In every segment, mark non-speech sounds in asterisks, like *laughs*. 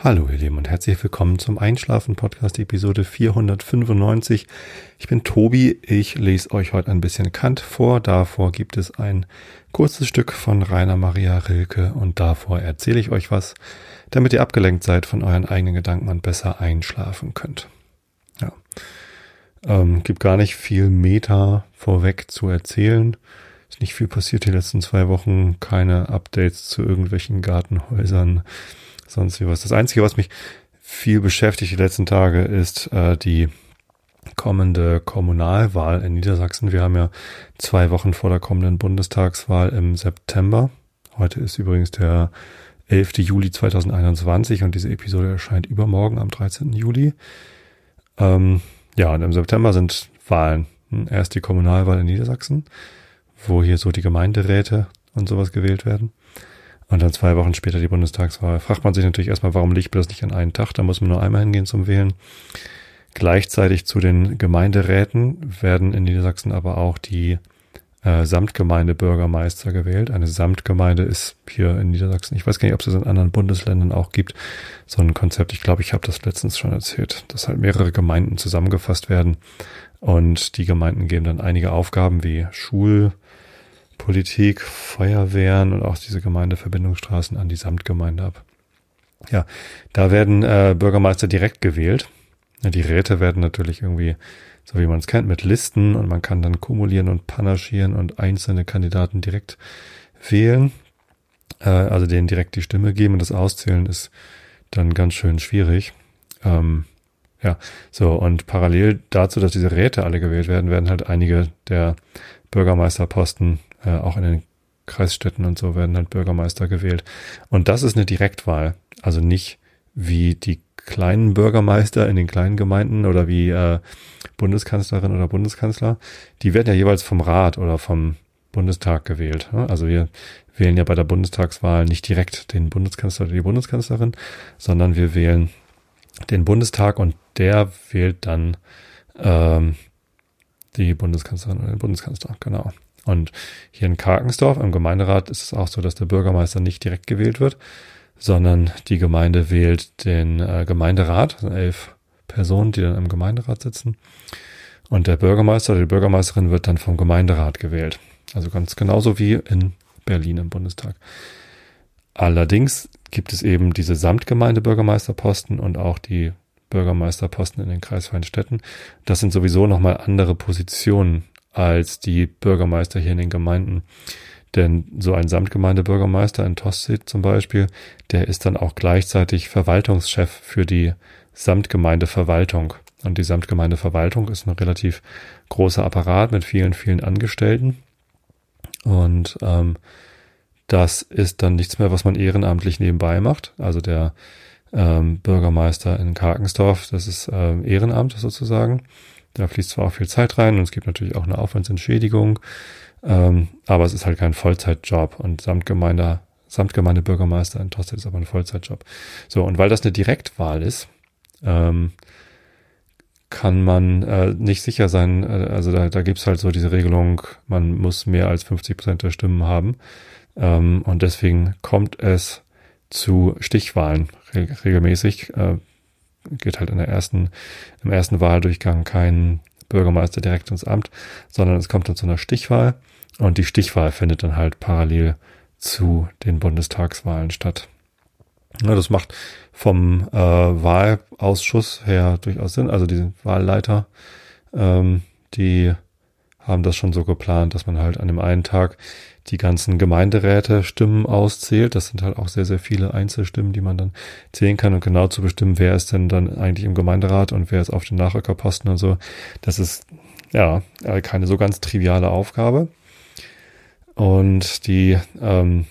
Hallo ihr Lieben und herzlich willkommen zum Einschlafen Podcast Episode 495. Ich bin Tobi, ich lese euch heute ein bisschen Kant vor. Davor gibt es ein kurzes Stück von Rainer Maria Rilke und davor erzähle ich euch was, damit ihr abgelenkt seid von euren eigenen Gedanken und besser einschlafen könnt. Ja. Ähm, gibt gar nicht viel Meta vorweg zu erzählen. Ist nicht viel passiert die letzten zwei Wochen, keine Updates zu irgendwelchen Gartenhäusern sonst wie was. Das Einzige, was mich viel beschäftigt die letzten Tage, ist äh, die kommende Kommunalwahl in Niedersachsen. Wir haben ja zwei Wochen vor der kommenden Bundestagswahl im September. Heute ist übrigens der 11. Juli 2021 und diese Episode erscheint übermorgen am 13. Juli. Ähm, ja, und im September sind Wahlen. Erst die Kommunalwahl in Niedersachsen, wo hier so die Gemeinderäte und sowas gewählt werden. Und dann zwei Wochen später die Bundestagswahl. Fragt man sich natürlich erstmal, warum liegt das nicht an einen Tag? Da muss man nur einmal hingehen zum Wählen. Gleichzeitig zu den Gemeinderäten werden in Niedersachsen aber auch die äh, Samtgemeindebürgermeister gewählt. Eine Samtgemeinde ist hier in Niedersachsen, ich weiß gar nicht, ob es das in anderen Bundesländern auch gibt, so ein Konzept. Ich glaube, ich habe das letztens schon erzählt, dass halt mehrere Gemeinden zusammengefasst werden und die Gemeinden geben dann einige Aufgaben wie Schul, Politik, Feuerwehren und auch diese Gemeindeverbindungsstraßen an die Samtgemeinde ab. Ja, da werden äh, Bürgermeister direkt gewählt. Die Räte werden natürlich irgendwie, so wie man es kennt, mit Listen und man kann dann kumulieren und panaschieren und einzelne Kandidaten direkt wählen. Äh, also denen direkt die Stimme geben und das Auszählen ist dann ganz schön schwierig. Ähm, ja, so und parallel dazu, dass diese Räte alle gewählt werden, werden halt einige der Bürgermeisterposten äh, auch in den Kreisstädten und so werden halt Bürgermeister gewählt. Und das ist eine Direktwahl. Also nicht wie die kleinen Bürgermeister in den kleinen Gemeinden oder wie äh, Bundeskanzlerin oder Bundeskanzler. Die werden ja jeweils vom Rat oder vom Bundestag gewählt. Ne? Also wir wählen ja bei der Bundestagswahl nicht direkt den Bundeskanzler oder die Bundeskanzlerin, sondern wir wählen den Bundestag und der wählt dann ähm, die Bundeskanzlerin oder den Bundeskanzler, genau. Und hier in Karkensdorf im Gemeinderat ist es auch so, dass der Bürgermeister nicht direkt gewählt wird, sondern die Gemeinde wählt den äh, Gemeinderat, elf Personen, die dann im Gemeinderat sitzen. Und der Bürgermeister oder die Bürgermeisterin wird dann vom Gemeinderat gewählt. Also ganz genauso wie in Berlin im Bundestag. Allerdings gibt es eben diese Samtgemeindebürgermeisterposten und auch die Bürgermeisterposten in den kreisfreien Städten. Das sind sowieso nochmal andere Positionen als die Bürgermeister hier in den Gemeinden. Denn so ein Samtgemeindebürgermeister in Tosted zum Beispiel, der ist dann auch gleichzeitig Verwaltungschef für die Samtgemeindeverwaltung. Und die Samtgemeindeverwaltung ist ein relativ großer Apparat mit vielen, vielen Angestellten. Und ähm, das ist dann nichts mehr, was man ehrenamtlich nebenbei macht. Also der ähm, Bürgermeister in Karkensdorf, das ist ähm, Ehrenamt sozusagen. Da fließt zwar auch viel Zeit rein und es gibt natürlich auch eine Aufwandsentschädigung, ähm, aber es ist halt kein Vollzeitjob und Samtgemeinde, Samtgemeindebürgermeister in Tosted ist aber ein Vollzeitjob. So, und weil das eine Direktwahl ist, ähm, kann man äh, nicht sicher sein, äh, also da, da gibt es halt so diese Regelung, man muss mehr als 50 Prozent der Stimmen haben. Ähm, und deswegen kommt es zu Stichwahlen re regelmäßig. Äh, geht halt in der ersten, im ersten Wahldurchgang kein Bürgermeister direkt ins Amt, sondern es kommt dann zu einer Stichwahl und die Stichwahl findet dann halt parallel zu den Bundestagswahlen statt. Ja, das macht vom äh, Wahlausschuss her durchaus Sinn. Also die Wahlleiter, ähm, die haben das schon so geplant, dass man halt an dem einen Tag die ganzen Gemeinderäte Stimmen auszählt. Das sind halt auch sehr, sehr viele Einzelstimmen, die man dann zählen kann und genau zu bestimmen, wer ist denn dann eigentlich im Gemeinderat und wer ist auf den Nachrückerposten und so. Das ist ja äh, keine so ganz triviale Aufgabe. Und die ähm,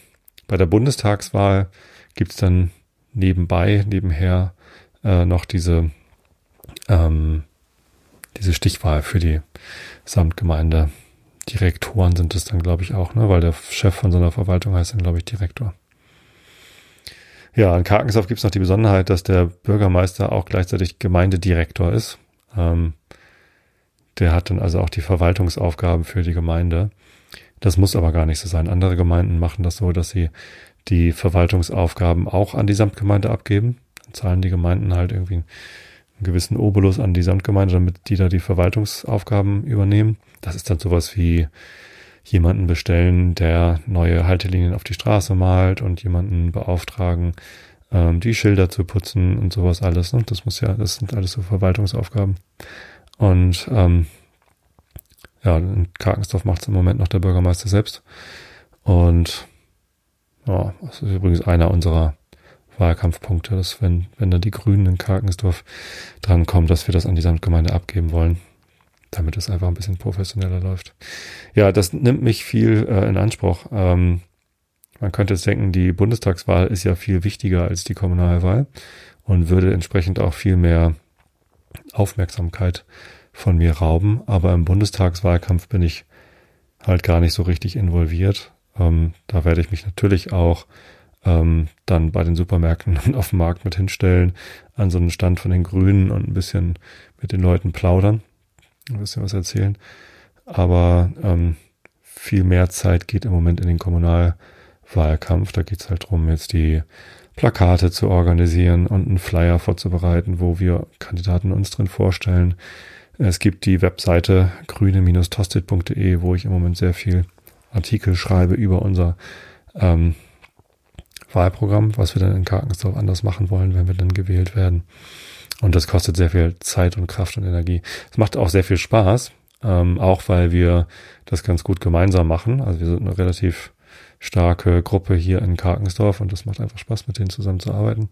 bei der Bundestagswahl gibt's dann nebenbei, nebenher äh, noch diese ähm, diese Stichwahl für die Samtgemeinde Direktoren sind es dann, glaube ich, auch, ne? weil der Chef von so einer Verwaltung heißt dann, glaube ich, Direktor. Ja, in Karkensdorf gibt es noch die Besonderheit, dass der Bürgermeister auch gleichzeitig Gemeindedirektor ist. Ähm, der hat dann also auch die Verwaltungsaufgaben für die Gemeinde. Das muss aber gar nicht so sein. Andere Gemeinden machen das so, dass sie die Verwaltungsaufgaben auch an die Samtgemeinde abgeben. zahlen die Gemeinden halt irgendwie einen gewissen Obolus an die Samtgemeinde, damit die da die Verwaltungsaufgaben übernehmen. Das ist dann sowas wie jemanden bestellen, der neue Haltelinien auf die Straße malt und jemanden beauftragen, ähm, die Schilder zu putzen und sowas alles. Ne? Das muss ja, das sind alles so Verwaltungsaufgaben. Und ähm, ja, in Karkensdorf macht es im Moment noch der Bürgermeister selbst. Und ja, das ist übrigens einer unserer Wahlkampfpunkte, dass wenn, wenn da die Grünen in Karkensdorf drankommen, dass wir das an die Samtgemeinde abgeben wollen, damit es einfach ein bisschen professioneller läuft. Ja, das nimmt mich viel äh, in Anspruch. Ähm, man könnte jetzt denken, die Bundestagswahl ist ja viel wichtiger als die Kommunalwahl und würde entsprechend auch viel mehr Aufmerksamkeit von mir rauben. Aber im Bundestagswahlkampf bin ich halt gar nicht so richtig involviert. Ähm, da werde ich mich natürlich auch ähm, dann bei den Supermärkten und *laughs* auf dem Markt mit hinstellen, an so einen Stand von den Grünen und ein bisschen mit den Leuten plaudern, ein bisschen was erzählen. Aber ähm, viel mehr Zeit geht im Moment in den Kommunalwahlkampf. Da geht es halt drum, jetzt die Plakate zu organisieren und einen Flyer vorzubereiten, wo wir Kandidaten uns drin vorstellen. Es gibt die Webseite grüne-tosted.de, wo ich im Moment sehr viel Artikel schreibe über unser ähm, Wahlprogramm, was wir dann in Karkensdorf anders machen wollen, wenn wir dann gewählt werden. Und das kostet sehr viel Zeit und Kraft und Energie. Es macht auch sehr viel Spaß, ähm, auch weil wir das ganz gut gemeinsam machen. Also wir sind eine relativ starke Gruppe hier in Karkensdorf und das macht einfach Spaß, mit denen zusammenzuarbeiten.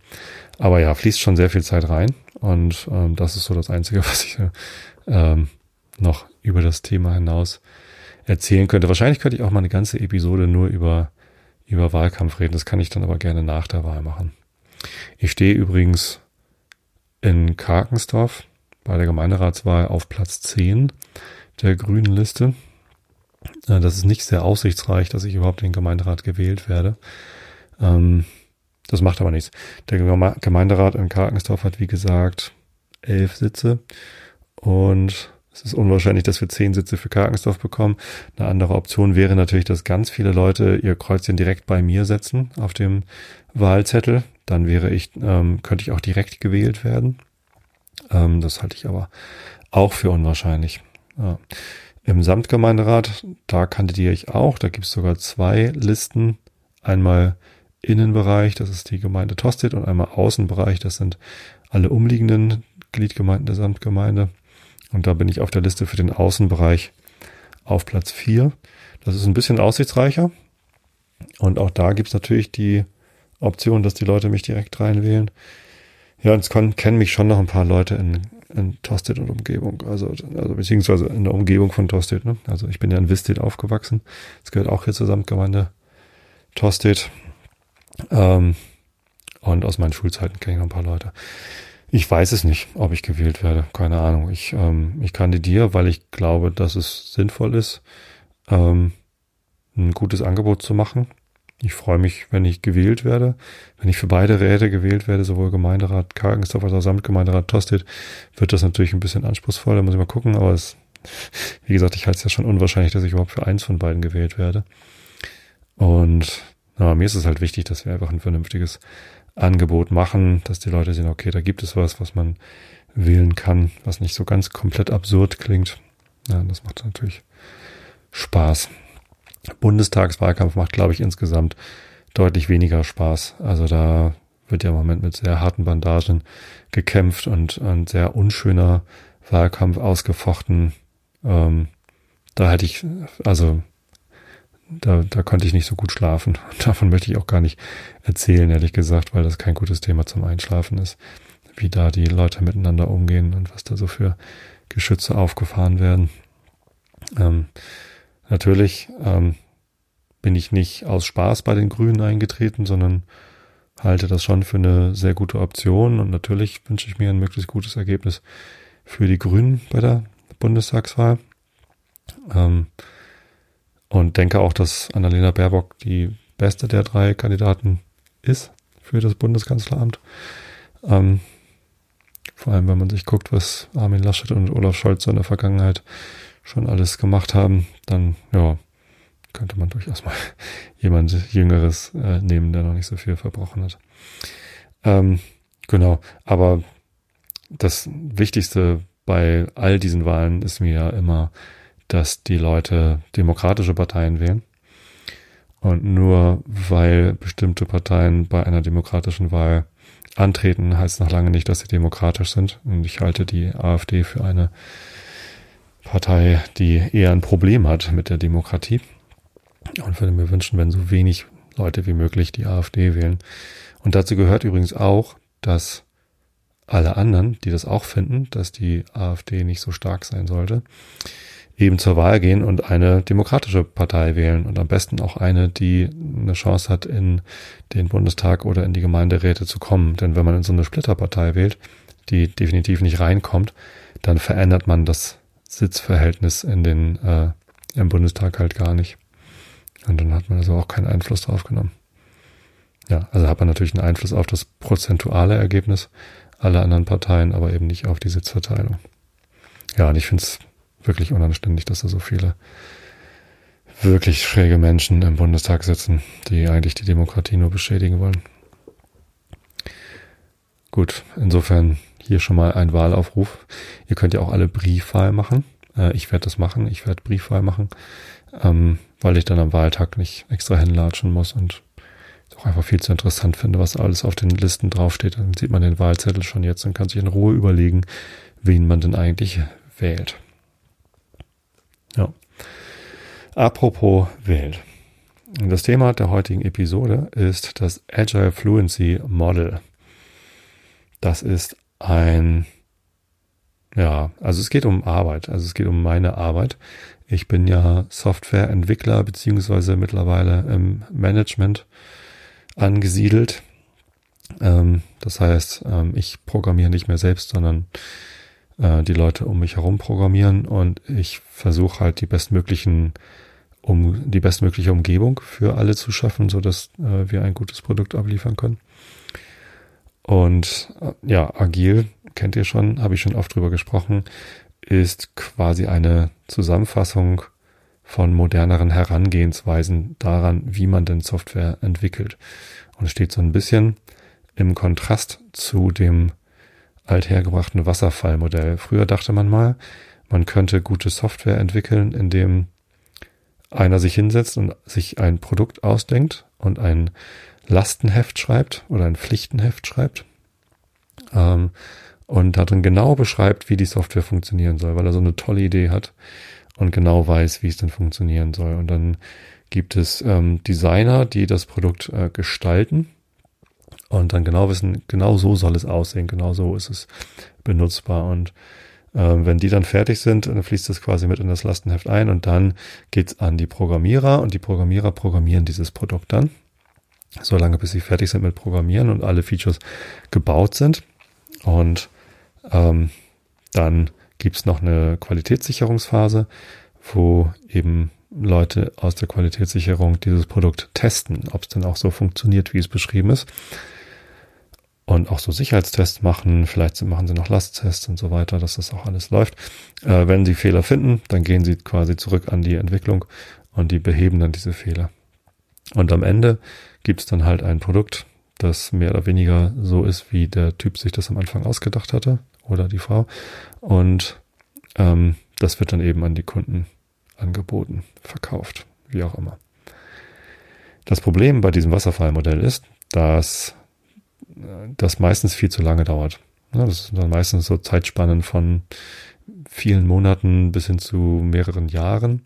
Aber ja, fließt schon sehr viel Zeit rein und ähm, das ist so das Einzige, *laughs* was ich ähm, noch über das Thema hinaus erzählen könnte. Wahrscheinlich könnte ich auch mal eine ganze Episode nur über über Wahlkampf reden. Das kann ich dann aber gerne nach der Wahl machen. Ich stehe übrigens in Karkensdorf bei der Gemeinderatswahl auf Platz 10 der grünen Liste. Äh, das ist nicht sehr aussichtsreich, dass ich überhaupt in den Gemeinderat gewählt werde. Ähm, das macht aber nichts. Der Gemeinderat in Karkensdorf hat, wie gesagt, elf Sitze und es ist unwahrscheinlich, dass wir zehn Sitze für Karkensdorf bekommen. Eine andere Option wäre natürlich, dass ganz viele Leute ihr Kreuzchen direkt bei mir setzen auf dem Wahlzettel. Dann wäre ich, ähm, könnte ich auch direkt gewählt werden. Ähm, das halte ich aber auch für unwahrscheinlich. Ja. Im Samtgemeinderat, da kandidiere ich auch. Da gibt es sogar zwei Listen. Einmal Innenbereich, das ist die Gemeinde Tosted, und einmal Außenbereich, das sind alle umliegenden Gliedgemeinden der Samtgemeinde. Und da bin ich auf der Liste für den Außenbereich auf Platz 4. Das ist ein bisschen aussichtsreicher. Und auch da gibt's natürlich die Option, dass die Leute mich direkt reinwählen. Ja, und es kennen mich schon noch ein paar Leute in, in Tosted und Umgebung, also, also beziehungsweise in der Umgebung von Tosted. Ne? Also ich bin ja in Visted aufgewachsen. Das gehört auch hier zur Samtgemeinde Tosted. Ähm, und aus meinen Schulzeiten kenne ich noch ein paar Leute. Ich weiß es nicht, ob ich gewählt werde. Keine Ahnung. Ich, ähm, ich kandidiere, weil ich glaube, dass es sinnvoll ist, ähm, ein gutes Angebot zu machen. Ich freue mich, wenn ich gewählt werde. Wenn ich für beide Räte gewählt werde, sowohl Gemeinderat Kargensdorf als auch Samtgemeinderat Tosted, wird das natürlich ein bisschen anspruchsvoll. Da muss ich mal gucken. Aber es, wie gesagt, ich halte es ja schon unwahrscheinlich, dass ich überhaupt für eins von beiden gewählt werde. Und na, mir ist es halt wichtig, dass wir einfach ein vernünftiges Angebot machen, dass die Leute sehen, okay, da gibt es was, was man wählen kann, was nicht so ganz komplett absurd klingt. Ja, das macht natürlich Spaß. Bundestagswahlkampf macht, glaube ich, insgesamt deutlich weniger Spaß. Also da wird ja im Moment mit sehr harten Bandagen gekämpft und ein sehr unschöner Wahlkampf ausgefochten. Ähm, da hätte ich, also da, da konnte ich nicht so gut schlafen. Und *laughs* davon möchte ich auch gar nicht erzählen, ehrlich gesagt, weil das kein gutes Thema zum Einschlafen ist, wie da die Leute miteinander umgehen und was da so für Geschütze aufgefahren werden. Ähm, natürlich ähm, bin ich nicht aus Spaß bei den Grünen eingetreten, sondern halte das schon für eine sehr gute Option und natürlich wünsche ich mir ein möglichst gutes Ergebnis für die Grünen bei der Bundestagswahl. Ähm, und denke auch, dass Annalena Baerbock die beste der drei Kandidaten ist für das Bundeskanzleramt. Ähm, vor allem, wenn man sich guckt, was Armin Laschet und Olaf Scholz in der Vergangenheit schon alles gemacht haben, dann ja, könnte man durchaus mal *laughs* jemand Jüngeres äh, nehmen, der noch nicht so viel verbrochen hat. Ähm, Genau, aber das Wichtigste bei all diesen Wahlen ist mir ja immer, dass die Leute demokratische Parteien wählen. Und nur weil bestimmte Parteien bei einer demokratischen Wahl antreten, heißt noch lange nicht, dass sie demokratisch sind. Und ich halte die AfD für eine Partei, die eher ein Problem hat mit der Demokratie. Und würde mir wünschen, wenn so wenig Leute wie möglich die AfD wählen. Und dazu gehört übrigens auch, dass alle anderen, die das auch finden, dass die AfD nicht so stark sein sollte, eben zur Wahl gehen und eine demokratische Partei wählen und am besten auch eine, die eine Chance hat, in den Bundestag oder in die Gemeinderäte zu kommen. Denn wenn man in so eine Splitterpartei wählt, die definitiv nicht reinkommt, dann verändert man das Sitzverhältnis in den äh, im Bundestag halt gar nicht. Und dann hat man also auch keinen Einfluss drauf genommen. Ja, also hat man natürlich einen Einfluss auf das prozentuale Ergebnis aller anderen Parteien, aber eben nicht auf die Sitzverteilung. Ja, und ich finde es wirklich unanständig, dass da so viele wirklich schräge Menschen im Bundestag sitzen, die eigentlich die Demokratie nur beschädigen wollen. Gut, insofern hier schon mal ein Wahlaufruf. Ihr könnt ja auch alle Briefwahl machen. Äh, ich werde das machen. Ich werde Briefwahl machen, ähm, weil ich dann am Wahltag nicht extra hinlatschen muss und auch einfach viel zu interessant finde, was alles auf den Listen draufsteht. Dann sieht man den Wahlzettel schon jetzt und kann sich in Ruhe überlegen, wen man denn eigentlich wählt. Ja. Apropos wählt. Das Thema der heutigen Episode ist das Agile Fluency Model. Das ist ein, ja, also es geht um Arbeit, also es geht um meine Arbeit. Ich bin ja Softwareentwickler beziehungsweise mittlerweile im Management angesiedelt. Ähm, das heißt, ähm, ich programmiere nicht mehr selbst, sondern äh, die Leute um mich herum programmieren und ich versuche halt die bestmöglichen um die bestmögliche Umgebung für alle zu schaffen, so dass äh, wir ein gutes Produkt abliefern können. Und äh, ja, agil kennt ihr schon, habe ich schon oft drüber gesprochen, ist quasi eine Zusammenfassung von moderneren Herangehensweisen daran, wie man denn Software entwickelt. Und steht so ein bisschen im Kontrast zu dem althergebrachten Wasserfallmodell. Früher dachte man mal, man könnte gute Software entwickeln, indem einer sich hinsetzt und sich ein Produkt ausdenkt und ein Lastenheft schreibt oder ein Pflichtenheft schreibt ähm, und darin genau beschreibt, wie die Software funktionieren soll, weil er so eine tolle Idee hat und genau weiß, wie es denn funktionieren soll. Und dann gibt es ähm, Designer, die das Produkt äh, gestalten und dann genau wissen, genau so soll es aussehen, genau so ist es benutzbar. Und wenn die dann fertig sind, dann fließt das quasi mit in das Lastenheft ein und dann geht's an die Programmierer und die Programmierer programmieren dieses Produkt dann, solange bis sie fertig sind mit Programmieren und alle Features gebaut sind. Und ähm, dann gibt's noch eine Qualitätssicherungsphase, wo eben Leute aus der Qualitätssicherung dieses Produkt testen, ob es denn auch so funktioniert, wie es beschrieben ist. Und auch so Sicherheitstests machen, vielleicht machen sie noch Lasttests und so weiter, dass das auch alles läuft. Äh, wenn sie Fehler finden, dann gehen sie quasi zurück an die Entwicklung und die beheben dann diese Fehler. Und am Ende gibt es dann halt ein Produkt, das mehr oder weniger so ist, wie der Typ sich das am Anfang ausgedacht hatte oder die Frau. Und ähm, das wird dann eben an die Kunden angeboten, verkauft, wie auch immer. Das Problem bei diesem Wasserfallmodell ist, dass das meistens viel zu lange dauert. Das sind dann meistens so Zeitspannen von vielen Monaten bis hin zu mehreren Jahren,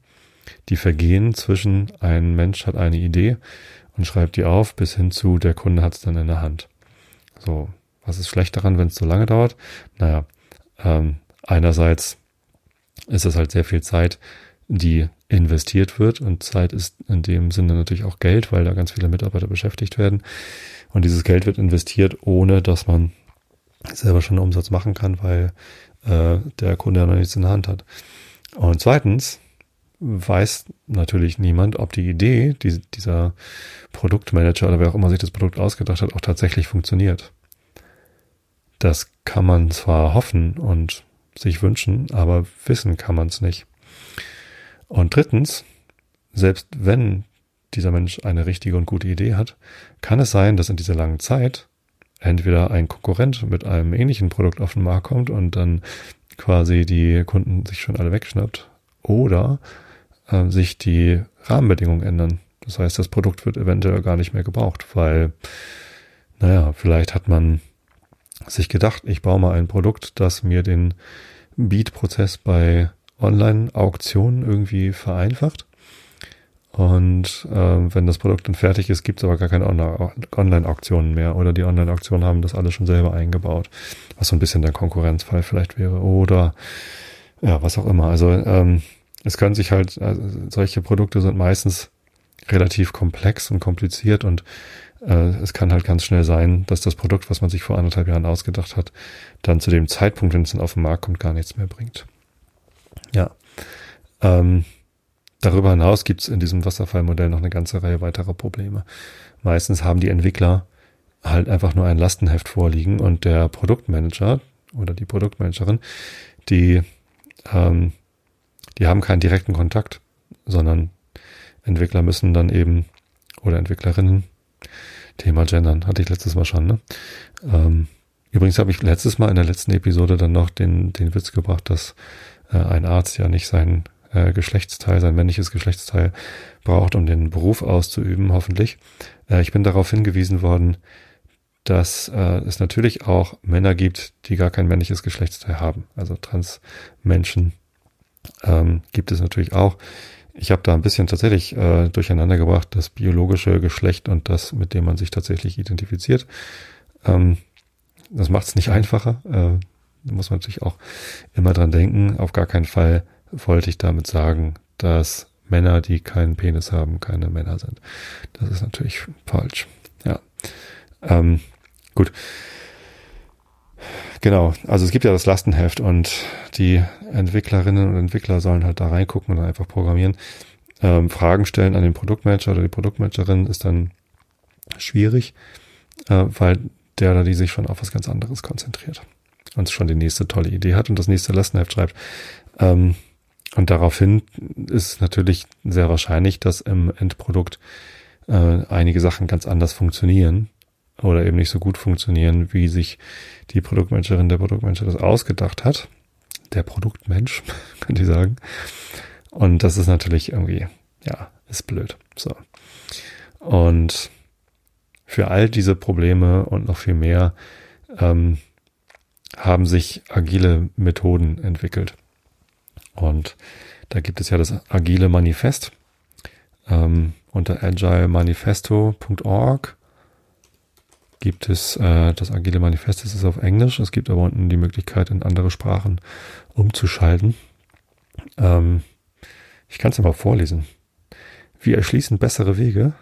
die vergehen zwischen ein Mensch hat eine Idee und schreibt die auf, bis hin zu der Kunde hat es dann in der Hand. So, was ist schlecht daran, wenn es so lange dauert? Naja, ähm, einerseits ist es halt sehr viel Zeit, die investiert wird. Und Zeit ist in dem Sinne natürlich auch Geld, weil da ganz viele Mitarbeiter beschäftigt werden. Und dieses Geld wird investiert, ohne dass man selber schon einen Umsatz machen kann, weil äh, der Kunde ja noch nichts in der Hand hat. Und zweitens weiß natürlich niemand, ob die Idee die, dieser Produktmanager oder wer auch immer sich das Produkt ausgedacht hat, auch tatsächlich funktioniert. Das kann man zwar hoffen und sich wünschen, aber wissen kann man es nicht. Und drittens, selbst wenn dieser Mensch eine richtige und gute Idee hat, kann es sein, dass in dieser langen Zeit entweder ein Konkurrent mit einem ähnlichen Produkt auf den Markt kommt und dann quasi die Kunden sich schon alle wegschnappt oder äh, sich die Rahmenbedingungen ändern. Das heißt, das Produkt wird eventuell gar nicht mehr gebraucht, weil, naja, vielleicht hat man sich gedacht, ich baue mal ein Produkt, das mir den Beat-Prozess bei Online-Auktionen irgendwie vereinfacht. Und äh, wenn das Produkt dann fertig ist, gibt es aber gar keine Online-Auktionen mehr. Oder die Online-Auktionen haben das alles schon selber eingebaut. Was so ein bisschen der Konkurrenzfall vielleicht wäre. Oder ja, was auch immer. Also ähm, es können sich halt, also solche Produkte sind meistens relativ komplex und kompliziert und äh, es kann halt ganz schnell sein, dass das Produkt, was man sich vor anderthalb Jahren ausgedacht hat, dann zu dem Zeitpunkt, wenn es dann auf den Markt kommt, gar nichts mehr bringt. Ja. Ähm, darüber hinaus gibt es in diesem Wasserfallmodell noch eine ganze Reihe weiterer Probleme. Meistens haben die Entwickler halt einfach nur ein Lastenheft vorliegen und der Produktmanager oder die Produktmanagerin, die, ähm, die haben keinen direkten Kontakt, sondern Entwickler müssen dann eben oder Entwicklerinnen Thema Gendern hatte ich letztes Mal schon, ne? Ähm, übrigens habe ich letztes Mal in der letzten Episode dann noch den, den Witz gebracht, dass äh, ein Arzt ja nicht sein äh, Geschlechtsteil, sein männliches Geschlechtsteil braucht, um den Beruf auszuüben, hoffentlich. Äh, ich bin darauf hingewiesen worden, dass äh, es natürlich auch Männer gibt, die gar kein männliches Geschlechtsteil haben. Also Transmenschen ähm, gibt es natürlich auch. Ich habe da ein bisschen tatsächlich äh, durcheinander gebracht, das biologische Geschlecht und das, mit dem man sich tatsächlich identifiziert. Ähm, das macht es nicht *laughs* einfacher. Äh, da muss man natürlich auch immer dran denken. Auf gar keinen Fall wollte ich damit sagen, dass Männer, die keinen Penis haben, keine Männer sind. Das ist natürlich falsch. Ja. Ähm, gut. Genau, also es gibt ja das Lastenheft und die Entwicklerinnen und Entwickler sollen halt da reingucken und einfach programmieren. Ähm, Fragen stellen an den Produktmanager oder die Produktmanagerin ist dann schwierig, äh, weil der oder die sich schon auf was ganz anderes konzentriert und schon die nächste tolle Idee hat und das nächste Lastenheft schreibt. Ähm, und daraufhin ist natürlich sehr wahrscheinlich, dass im Endprodukt äh, einige Sachen ganz anders funktionieren oder eben nicht so gut funktionieren, wie sich die Produktmanagerin, der Produktmanager das ausgedacht hat. Der Produktmensch, *laughs* könnte ich sagen. Und das ist natürlich irgendwie, ja, ist blöd. So. Und für all diese Probleme und noch viel mehr ähm, haben sich agile Methoden entwickelt. Und da gibt es ja das agile Manifest ähm, unter agilemanifesto.org gibt es äh, das agile Manifest, das ist auf Englisch. Es gibt aber unten die Möglichkeit, in andere Sprachen umzuschalten. Ähm, ich kann es ja mal vorlesen. Wir erschließen bessere Wege,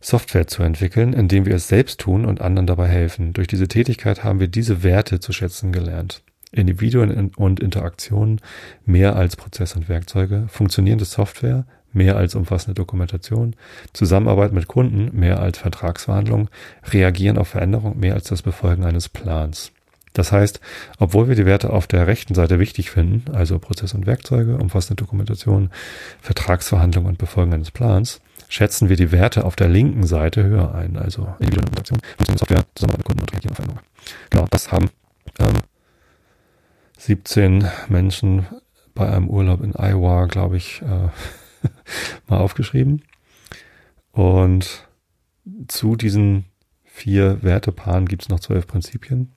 Software zu entwickeln, indem wir es selbst tun und anderen dabei helfen. Durch diese Tätigkeit haben wir diese Werte zu schätzen gelernt. Individuen und Interaktionen mehr als Prozess und Werkzeuge, funktionierende Software mehr als umfassende Dokumentation, Zusammenarbeit mit Kunden mehr als Vertragsverhandlungen, Reagieren auf Veränderungen mehr als das Befolgen eines Plans. Das heißt, obwohl wir die Werte auf der rechten Seite wichtig finden, also Prozess und Werkzeuge, umfassende Dokumentation, Vertragsverhandlungen und Befolgen eines Plans, schätzen wir die Werte auf der linken Seite höher ein, also individuelle Interaktion, Software, Zusammenarbeit mit Kunden und Reagieren auf Veränderungen. Genau, das haben ähm, 17 Menschen bei einem Urlaub in Iowa, glaube ich, äh, *laughs* mal aufgeschrieben. Und zu diesen vier Wertepaaren gibt es noch zwölf Prinzipien,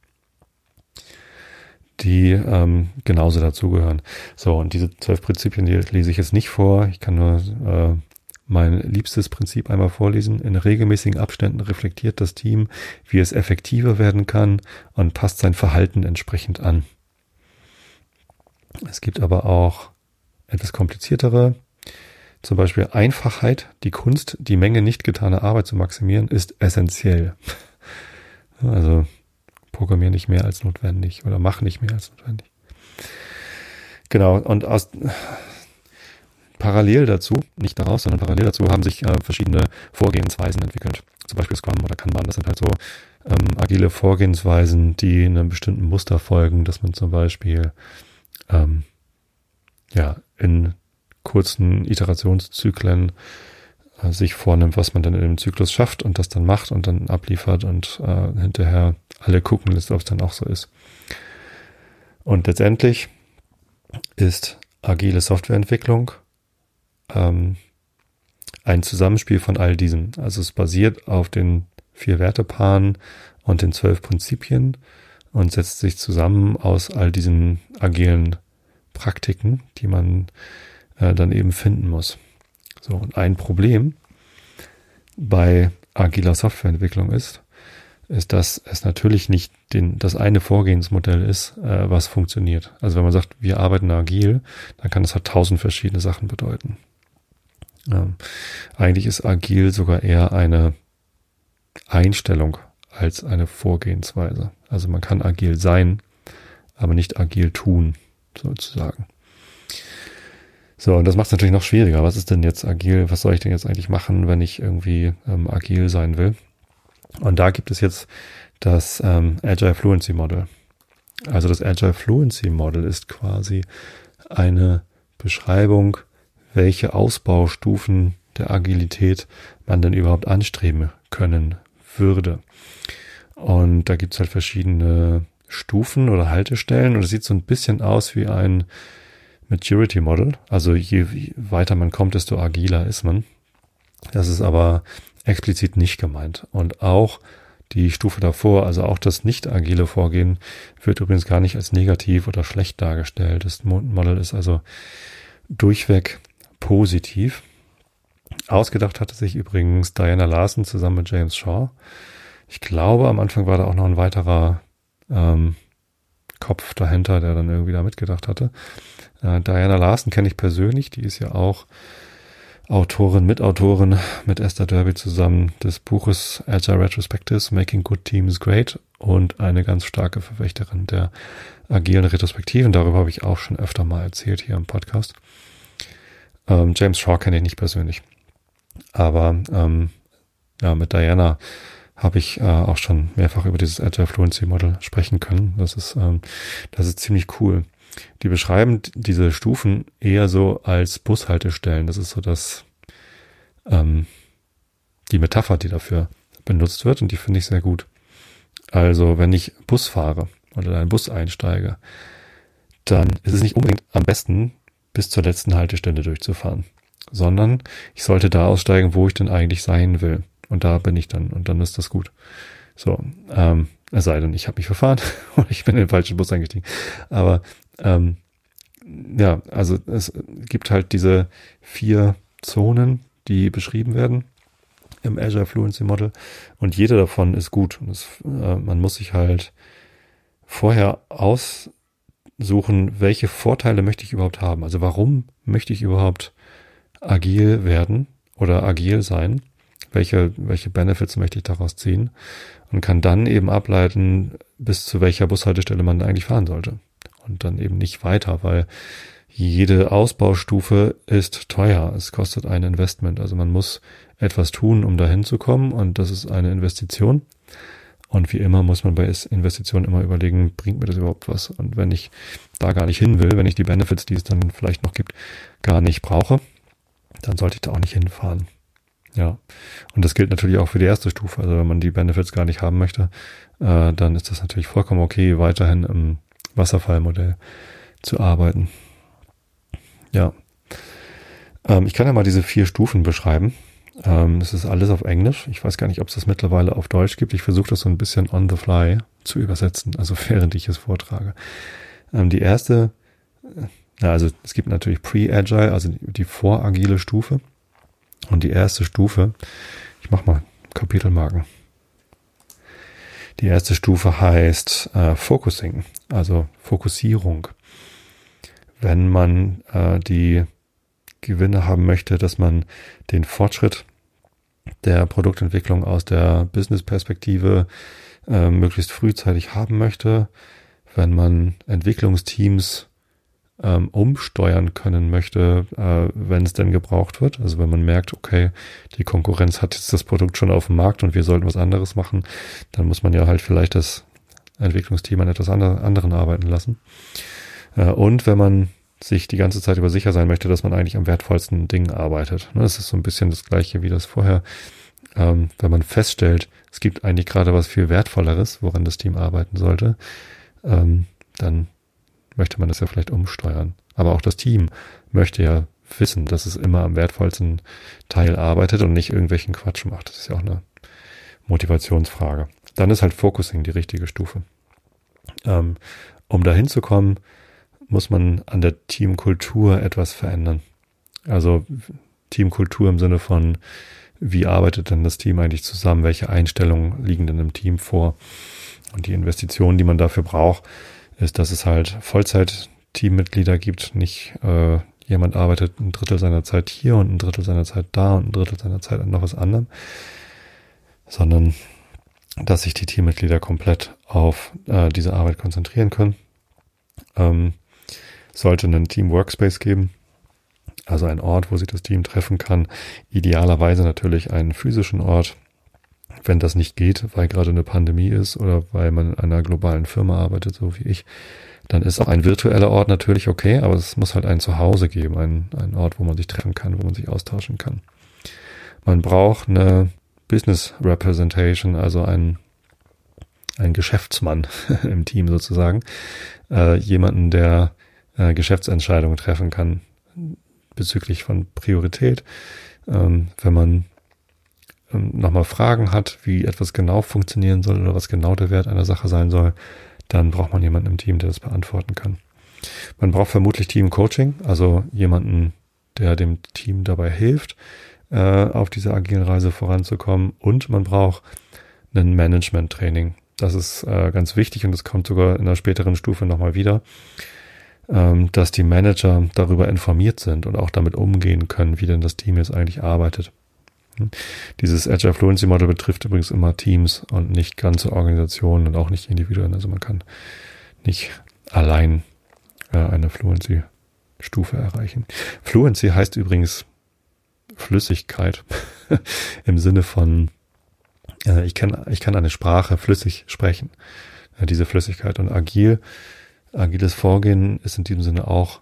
die ähm, genauso dazugehören. So, und diese zwölf Prinzipien, die lese ich jetzt nicht vor. Ich kann nur äh, mein liebstes Prinzip einmal vorlesen. In regelmäßigen Abständen reflektiert das Team, wie es effektiver werden kann und passt sein Verhalten entsprechend an. Es gibt aber auch etwas kompliziertere zum Beispiel Einfachheit, die Kunst, die Menge nicht getaner Arbeit zu maximieren, ist essentiell. Also programmier nicht mehr als notwendig oder mach nicht mehr als notwendig. Genau, und aus parallel dazu, nicht daraus, sondern parallel dazu haben sich äh, verschiedene Vorgehensweisen entwickelt. Zum Beispiel Scrum oder Kanban, das sind halt so ähm, agile Vorgehensweisen, die einem bestimmten Muster folgen, dass man zum Beispiel ähm, ja in kurzen Iterationszyklen äh, sich vornimmt, was man dann in dem Zyklus schafft und das dann macht und dann abliefert und äh, hinterher alle gucken lässt, ob es dann auch so ist. Und letztendlich ist agile Softwareentwicklung ähm, ein Zusammenspiel von all diesen. Also es basiert auf den vier Wertepaaren und den zwölf Prinzipien und setzt sich zusammen aus all diesen agilen Praktiken, die man äh, dann eben finden muss. So, und ein Problem bei agiler Softwareentwicklung ist, ist, dass es natürlich nicht den, das eine Vorgehensmodell ist, äh, was funktioniert. Also wenn man sagt, wir arbeiten agil, dann kann das halt tausend verschiedene Sachen bedeuten. Ähm, eigentlich ist agil sogar eher eine Einstellung als eine Vorgehensweise. Also man kann agil sein, aber nicht agil tun, sozusagen. So, und das macht es natürlich noch schwieriger. Was ist denn jetzt agil? Was soll ich denn jetzt eigentlich machen, wenn ich irgendwie ähm, agil sein will? Und da gibt es jetzt das ähm, Agile Fluency Model. Also das Agile Fluency Model ist quasi eine Beschreibung, welche Ausbaustufen der Agilität man denn überhaupt anstreben können würde. Und da gibt's halt verschiedene Stufen oder Haltestellen und es sieht so ein bisschen aus wie ein Maturity Model. Also je weiter man kommt, desto agiler ist man. Das ist aber explizit nicht gemeint. Und auch die Stufe davor, also auch das nicht agile Vorgehen, wird übrigens gar nicht als negativ oder schlecht dargestellt. Das Model ist also durchweg positiv. Ausgedacht hatte sich übrigens Diana Larson zusammen mit James Shaw. Ich glaube, am Anfang war da auch noch ein weiterer ähm, Kopf dahinter, der dann irgendwie da mitgedacht hatte. Äh, Diana Larson kenne ich persönlich, die ist ja auch Autorin, Mitautorin mit Esther Derby zusammen des Buches Agile Retrospectives, Making Good Teams Great und eine ganz starke Verfechterin der agilen Retrospektiven. Darüber habe ich auch schon öfter mal erzählt hier im Podcast. Ähm, James Shaw kenne ich nicht persönlich. Aber ähm, ja, mit Diana habe ich äh, auch schon mehrfach über dieses Agile Fluency Model sprechen können. Das ist, ähm, das ist ziemlich cool. Die beschreiben diese Stufen eher so als Bushaltestellen. Das ist so das, ähm, die Metapher, die dafür benutzt wird und die finde ich sehr gut. Also, wenn ich Bus fahre oder in einen Bus einsteige, dann ist es nicht unbedingt am besten, bis zur letzten Haltestelle durchzufahren, sondern ich sollte da aussteigen, wo ich denn eigentlich sein will. Und da bin ich dann und dann ist das gut. So, ähm, es sei denn, ich habe mich verfahren *laughs* und ich bin in den falschen Bus eingestiegen. Aber ähm, ja, also es gibt halt diese vier Zonen, die beschrieben werden im Azure Fluency Model und jede davon ist gut. Und es, äh, man muss sich halt vorher aussuchen, welche Vorteile möchte ich überhaupt haben. Also warum möchte ich überhaupt agil werden oder agil sein? Welche, welche Benefits möchte ich daraus ziehen? Und kann dann eben ableiten, bis zu welcher Bushaltestelle man eigentlich fahren sollte und dann eben nicht weiter, weil jede Ausbaustufe ist teuer. Es kostet ein Investment. Also man muss etwas tun, um dahin zu kommen und das ist eine Investition. Und wie immer muss man bei Investitionen immer überlegen, bringt mir das überhaupt was? Und wenn ich da gar nicht hin will, wenn ich die Benefits, die es dann vielleicht noch gibt, gar nicht brauche, dann sollte ich da auch nicht hinfahren. Ja. Und das gilt natürlich auch für die erste Stufe. Also wenn man die Benefits gar nicht haben möchte, äh, dann ist das natürlich vollkommen okay, weiterhin im Wasserfallmodell zu arbeiten. Ja. Ähm, ich kann ja mal diese vier Stufen beschreiben. Ähm, das ist alles auf Englisch. Ich weiß gar nicht, ob es das mittlerweile auf Deutsch gibt. Ich versuche das so ein bisschen on the fly zu übersetzen, also *laughs* während ich es vortrage. Ähm, die erste, ja, also es gibt natürlich Pre-Agile, also die voragile Stufe. Und die erste Stufe, ich mach mal Kapitelmarken. Die erste Stufe heißt äh, Focusing, also Fokussierung. Wenn man äh, die Gewinne haben möchte, dass man den Fortschritt der Produktentwicklung aus der Business-Perspektive äh, möglichst frühzeitig haben möchte, wenn man Entwicklungsteams ähm, umsteuern können möchte, äh, wenn es denn gebraucht wird. Also wenn man merkt, okay, die Konkurrenz hat jetzt das Produkt schon auf dem Markt und wir sollten was anderes machen, dann muss man ja halt vielleicht das Entwicklungsteam an etwas andere, anderen arbeiten lassen. Äh, und wenn man sich die ganze Zeit über sicher sein möchte, dass man eigentlich am wertvollsten Ding arbeitet. Ne, das ist so ein bisschen das gleiche wie das vorher. Ähm, wenn man feststellt, es gibt eigentlich gerade was viel Wertvolleres, woran das Team arbeiten sollte, ähm, dann möchte man das ja vielleicht umsteuern. Aber auch das Team möchte ja wissen, dass es immer am wertvollsten Teil arbeitet und nicht irgendwelchen Quatsch macht. Das ist ja auch eine Motivationsfrage. Dann ist halt Focusing die richtige Stufe. Ähm, um dahin zu kommen, muss man an der Teamkultur etwas verändern. Also Teamkultur im Sinne von, wie arbeitet denn das Team eigentlich zusammen? Welche Einstellungen liegen denn im Team vor? Und die Investitionen, die man dafür braucht, ist, dass es halt Vollzeit-Teammitglieder gibt. Nicht äh, jemand arbeitet ein Drittel seiner Zeit hier und ein Drittel seiner Zeit da und ein Drittel seiner Zeit an noch was anderem, sondern dass sich die Teammitglieder komplett auf äh, diese Arbeit konzentrieren können. Ähm, sollte einen Team Workspace geben, also ein Ort, wo sich das Team treffen kann. Idealerweise natürlich einen physischen Ort. Wenn das nicht geht, weil gerade eine Pandemie ist oder weil man in einer globalen Firma arbeitet, so wie ich, dann ist auch ein virtueller Ort natürlich okay, aber es muss halt ein Zuhause geben, ein, ein Ort, wo man sich treffen kann, wo man sich austauschen kann. Man braucht eine Business Representation, also ein, ein Geschäftsmann *laughs* im Team sozusagen, äh, jemanden, der äh, Geschäftsentscheidungen treffen kann bezüglich von Priorität. Ähm, wenn man nochmal Fragen hat, wie etwas genau funktionieren soll oder was genau der Wert einer Sache sein soll, dann braucht man jemanden im Team, der das beantworten kann. Man braucht vermutlich Team-Coaching, also jemanden, der dem Team dabei hilft, äh, auf dieser agilen Reise voranzukommen. Und man braucht ein Management-Training. Das ist äh, ganz wichtig und das kommt sogar in einer späteren Stufe nochmal wieder. Ähm, dass die Manager darüber informiert sind und auch damit umgehen können, wie denn das Team jetzt eigentlich arbeitet. Dieses Agile Fluency Model betrifft übrigens immer Teams und nicht ganze Organisationen und auch nicht Individuen. Also man kann nicht allein äh, eine Fluency Stufe erreichen. Fluency heißt übrigens Flüssigkeit *laughs* im Sinne von äh, ich kann ich kann eine Sprache flüssig sprechen. Äh, diese Flüssigkeit und agil agiles Vorgehen ist in diesem Sinne auch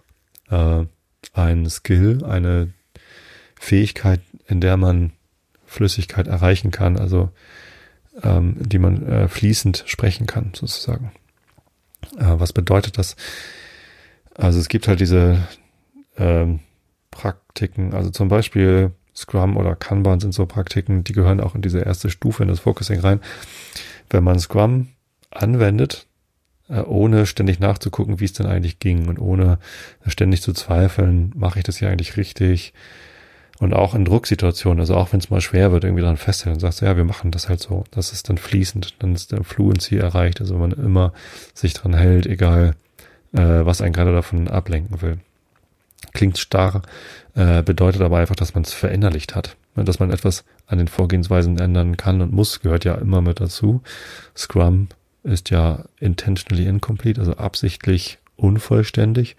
ein Skill, eine Fähigkeit, in der man Flüssigkeit erreichen kann, also ähm, die man äh, fließend sprechen kann, sozusagen. Äh, was bedeutet das? Also es gibt halt diese ähm, Praktiken, also zum Beispiel Scrum oder Kanban sind so Praktiken, die gehören auch in diese erste Stufe, in das Focusing rein. Wenn man Scrum anwendet, äh, ohne ständig nachzugucken, wie es denn eigentlich ging und ohne ständig zu zweifeln, mache ich das hier eigentlich richtig? Und auch in Drucksituationen, also auch wenn es mal schwer wird, irgendwie dran festhalten, sagst du, ja, wir machen das halt so. Das ist dann fließend, dann ist der Fluency erreicht, also wenn man immer sich dran hält, egal äh, was einen gerade davon ablenken will. Klingt starr, äh, bedeutet aber einfach, dass man es verinnerlicht hat. Dass man etwas an den Vorgehensweisen ändern kann und muss, gehört ja immer mit dazu. Scrum ist ja intentionally incomplete, also absichtlich unvollständig.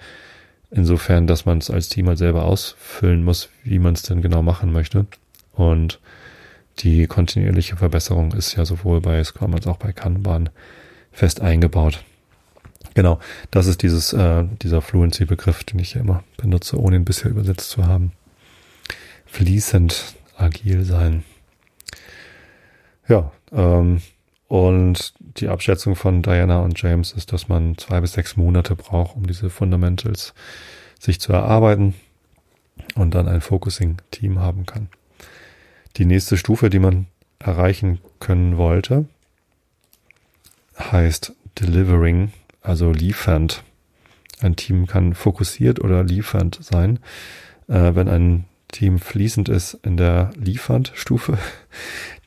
Insofern, dass man es als Team halt selber ausfüllen muss, wie man es denn genau machen möchte. Und die kontinuierliche Verbesserung ist ja sowohl bei Scrum als auch bei Kanban fest eingebaut. Genau, das ist dieses, äh, dieser Fluency-Begriff, den ich ja immer benutze, ohne ihn bisher übersetzt zu haben. Fließend agil sein. Ja, ähm, und die Abschätzung von Diana und James ist, dass man zwei bis sechs Monate braucht, um diese Fundamentals sich zu erarbeiten und dann ein Focusing-Team haben kann. Die nächste Stufe, die man erreichen können wollte, heißt Delivering, also liefernd. Ein Team kann fokussiert oder liefernd sein. Äh, wenn ein Team fließend ist in der Liefernd-Stufe,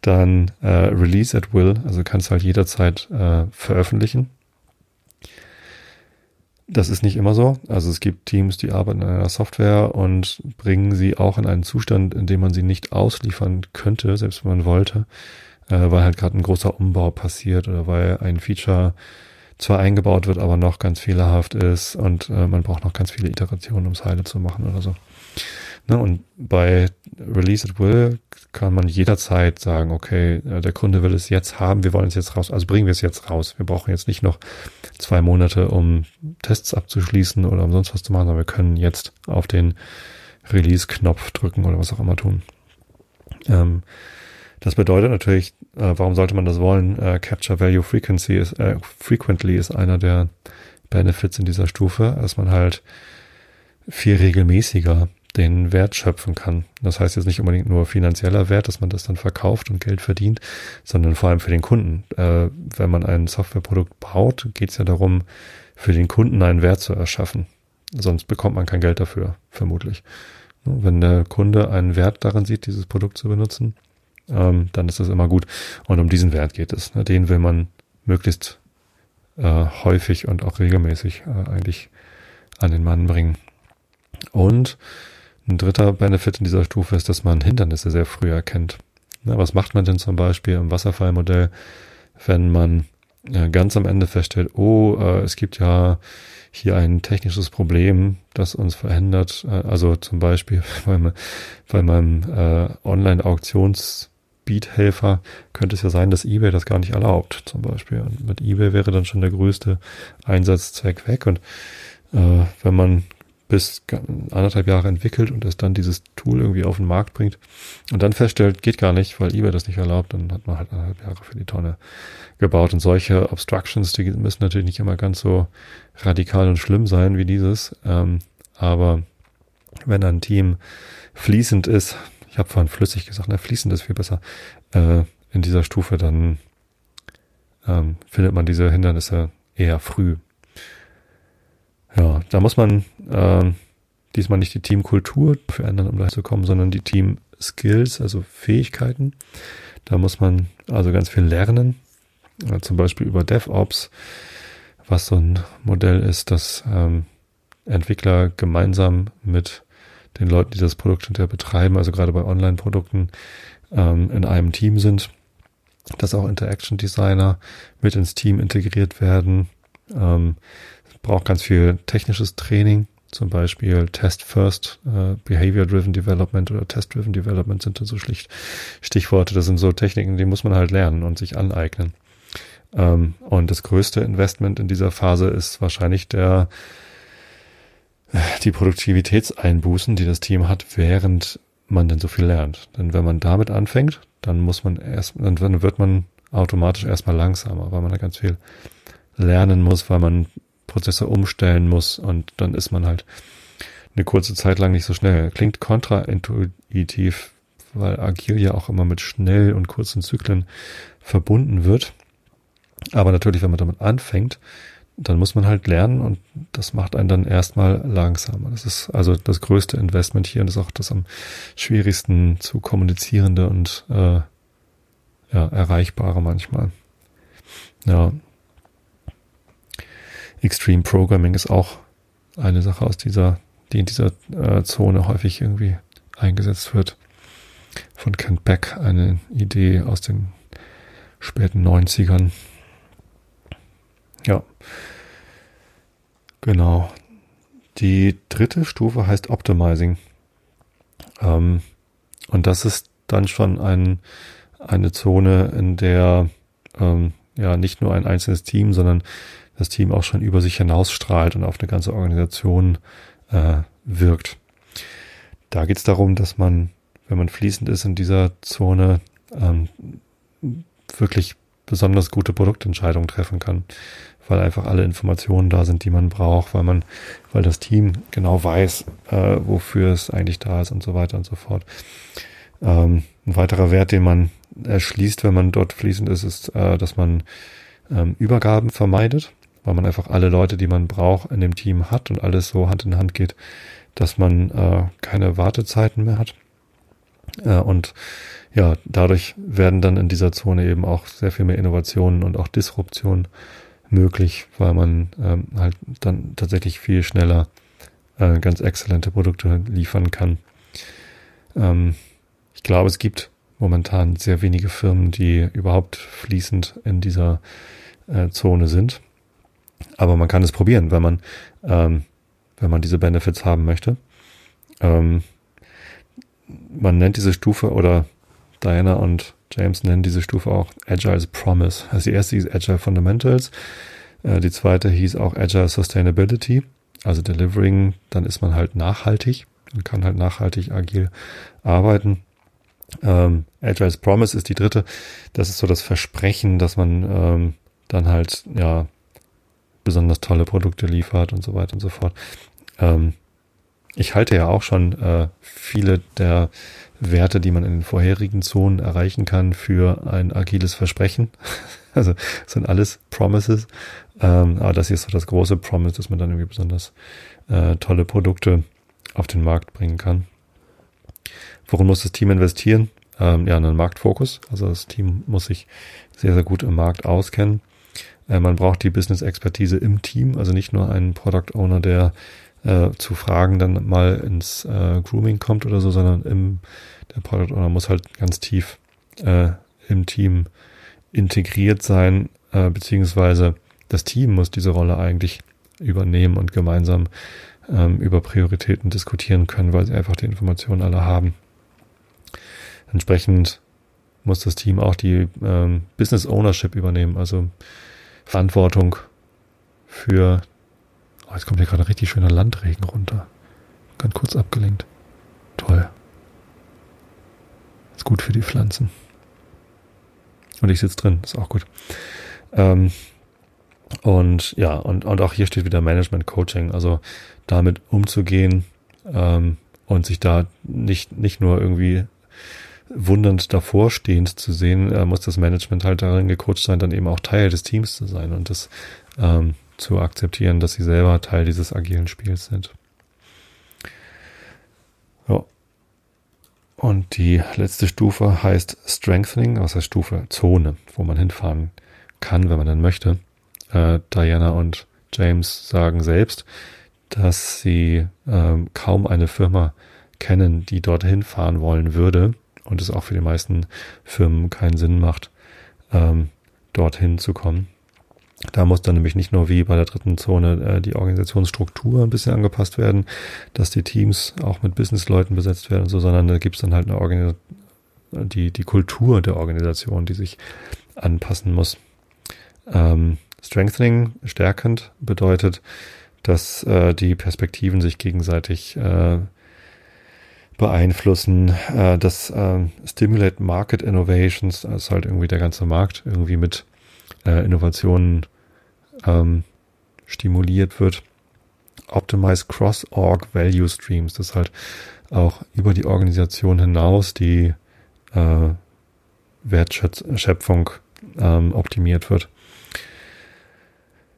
dann äh, Release at Will, also kannst halt jederzeit äh, veröffentlichen. Das ist nicht immer so. Also es gibt Teams, die arbeiten an einer Software und bringen sie auch in einen Zustand, in dem man sie nicht ausliefern könnte, selbst wenn man wollte, äh, weil halt gerade ein großer Umbau passiert oder weil ein Feature zwar eingebaut wird, aber noch ganz fehlerhaft ist und äh, man braucht noch ganz viele Iterationen, um es heile zu machen oder so. Ne? Und bei Release at Will kann man jederzeit sagen, okay, äh, der Kunde will es jetzt haben, wir wollen es jetzt raus, also bringen wir es jetzt raus. Wir brauchen jetzt nicht noch zwei Monate, um Tests abzuschließen oder um sonst was zu machen, sondern wir können jetzt auf den Release-Knopf drücken oder was auch immer tun. Ähm, das bedeutet natürlich, äh, warum sollte man das wollen? Äh, Capture Value Frequency ist, äh, frequently ist einer der Benefits in dieser Stufe, dass man halt viel regelmäßiger den Wert schöpfen kann. Das heißt jetzt nicht unbedingt nur finanzieller Wert, dass man das dann verkauft und Geld verdient, sondern vor allem für den Kunden. Äh, wenn man ein Softwareprodukt baut, geht es ja darum, für den Kunden einen Wert zu erschaffen. Sonst bekommt man kein Geld dafür, vermutlich. Wenn der Kunde einen Wert darin sieht, dieses Produkt zu benutzen, ähm, dann ist das immer gut. Und um diesen Wert geht es. Ne? Den will man möglichst äh, häufig und auch regelmäßig äh, eigentlich an den Mann bringen. Und ein dritter Benefit in dieser Stufe ist, dass man Hindernisse sehr früh erkennt. Na, was macht man denn zum Beispiel im Wasserfallmodell, wenn man äh, ganz am Ende feststellt, oh, äh, es gibt ja hier ein technisches Problem, das uns verhindert. Äh, also zum Beispiel *laughs* bei, bei meinem äh, Online-Auktions Speed-Helfer könnte es ja sein, dass eBay das gar nicht erlaubt, zum Beispiel. Und mit eBay wäre dann schon der größte Einsatzzweck weg. Und äh, wenn man bis anderthalb Jahre entwickelt und es dann dieses Tool irgendwie auf den Markt bringt und dann feststellt, geht gar nicht, weil eBay das nicht erlaubt, dann hat man halt anderthalb Jahre für die Tonne gebaut. Und solche Obstructions, die müssen natürlich nicht immer ganz so radikal und schlimm sein wie dieses. Ähm, aber wenn ein Team fließend ist, ich habe vorhin flüssig gesagt, ne, fließend ist viel besser, äh, in dieser Stufe, dann ähm, findet man diese Hindernisse eher früh. Ja, da muss man äh, diesmal nicht die Teamkultur verändern, um dahin zu kommen, sondern die Team-Skills, also Fähigkeiten. Da muss man also ganz viel lernen, äh, zum Beispiel über DevOps, was so ein Modell ist, dass ähm, Entwickler gemeinsam mit den Leuten, die das Produkt hinterher betreiben, also gerade bei Online-Produkten, ähm, in einem Team sind, dass auch Interaction Designer mit ins Team integriert werden. Ähm, braucht ganz viel technisches Training, zum Beispiel Test First, äh, Behavior Driven Development oder Test Driven Development sind dann so schlicht Stichworte. Das sind so Techniken, die muss man halt lernen und sich aneignen. Ähm, und das größte Investment in dieser Phase ist wahrscheinlich der die Produktivitätseinbußen, die das Team hat, während man denn so viel lernt. Denn wenn man damit anfängt, dann muss man erst, dann wird man automatisch erstmal langsamer, weil man da ganz viel lernen muss, weil man Prozesse umstellen muss und dann ist man halt eine kurze Zeit lang nicht so schnell. Klingt kontraintuitiv, weil Agil ja auch immer mit schnell und kurzen Zyklen verbunden wird. Aber natürlich, wenn man damit anfängt, dann muss man halt lernen und das macht einen dann erstmal langsamer. Das ist also das größte Investment hier und ist auch das am schwierigsten zu kommunizierende und äh, ja, erreichbare manchmal. Ja. Extreme Programming ist auch eine Sache aus dieser, die in dieser äh, Zone häufig irgendwie eingesetzt wird. Von Kent Beck eine Idee aus den späten 90ern. Ja. Genau. Die dritte Stufe heißt Optimizing. Ähm, und das ist dann schon ein, eine Zone, in der ähm, ja nicht nur ein einzelnes Team, sondern das Team auch schon über sich hinausstrahlt und auf eine ganze Organisation äh, wirkt. Da geht es darum, dass man, wenn man fließend ist in dieser Zone, ähm, wirklich besonders gute Produktentscheidungen treffen kann, weil einfach alle Informationen da sind, die man braucht, weil man, weil das Team genau weiß, äh, wofür es eigentlich da ist und so weiter und so fort. Ähm, ein weiterer Wert, den man erschließt, wenn man dort fließend ist, ist, äh, dass man ähm, Übergaben vermeidet, weil man einfach alle Leute, die man braucht, in dem Team hat und alles so Hand in Hand geht, dass man äh, keine Wartezeiten mehr hat. Äh, und ja, dadurch werden dann in dieser Zone eben auch sehr viel mehr Innovationen und auch Disruptionen möglich, weil man ähm, halt dann tatsächlich viel schneller äh, ganz exzellente Produkte liefern kann. Ähm, ich glaube, es gibt momentan sehr wenige Firmen, die überhaupt fließend in dieser äh, Zone sind. Aber man kann es probieren, wenn man, ähm, wenn man diese Benefits haben möchte. Ähm, man nennt diese Stufe oder Diana und James nennen diese Stufe auch Agile's Promise. Also die erste hieß Agile Fundamentals, äh, die zweite hieß auch Agile Sustainability, also Delivering, dann ist man halt nachhaltig und kann halt nachhaltig agil arbeiten. Ähm, Agile's Promise ist die dritte. Das ist so das Versprechen, dass man ähm, dann halt ja besonders tolle Produkte liefert und so weiter und so fort. Ähm, ich halte ja auch schon äh, viele der Werte, die man in den vorherigen Zonen erreichen kann, für ein agiles Versprechen. *laughs* also sind alles Promises. Ähm, aber das hier ist so das große Promise, dass man dann irgendwie besonders äh, tolle Produkte auf den Markt bringen kann. Worin muss das Team investieren? Ähm, ja, einen Marktfokus. Also das Team muss sich sehr, sehr gut im Markt auskennen. Äh, man braucht die Business-Expertise im Team, also nicht nur einen Product Owner, der äh, zu Fragen dann mal ins äh, Grooming kommt oder so, sondern im, der Product Owner muss halt ganz tief äh, im Team integriert sein, äh, beziehungsweise das Team muss diese Rolle eigentlich übernehmen und gemeinsam ähm, über Prioritäten diskutieren können, weil sie einfach die Informationen alle haben. Entsprechend muss das Team auch die ähm, Business Ownership übernehmen, also Verantwortung für. Oh, jetzt kommt hier gerade richtig schöner Landregen runter. Ganz kurz abgelenkt. Toll. Ist gut für die Pflanzen. Und ich sitze drin, ist auch gut. Ähm, und ja, und, und auch hier steht wieder Management Coaching, also damit umzugehen ähm, und sich da nicht, nicht nur irgendwie wundernd davor stehend zu sehen, äh, muss das Management halt darin gecoacht sein, dann eben auch Teil des Teams zu sein und das ähm, zu akzeptieren, dass sie selber Teil dieses agilen Spiels sind. Ja. Und die letzte Stufe heißt Strengthening, was heißt Stufe? Zone, wo man hinfahren kann, wenn man dann möchte. Äh, Diana und James sagen selbst, dass sie äh, kaum eine Firma kennen, die dorthin fahren wollen würde und es auch für die meisten Firmen keinen Sinn macht, ähm, dorthin zu kommen. Da muss dann nämlich nicht nur wie bei der dritten Zone äh, die Organisationsstruktur ein bisschen angepasst werden, dass die Teams auch mit Businessleuten besetzt werden und so, sondern da gibt es dann halt eine Organisation, die, die Kultur der Organisation, die sich anpassen muss. Ähm, Strengthening, stärkend, bedeutet, dass äh, die Perspektiven sich gegenseitig äh, beeinflussen. Äh, das äh, Stimulate Market Innovations, ist halt irgendwie der ganze Markt irgendwie mit äh, Innovationen ähm, stimuliert wird. Optimize Cross-Org Value Streams, das halt auch über die Organisation hinaus die äh, Wertschöpfung ähm, optimiert wird.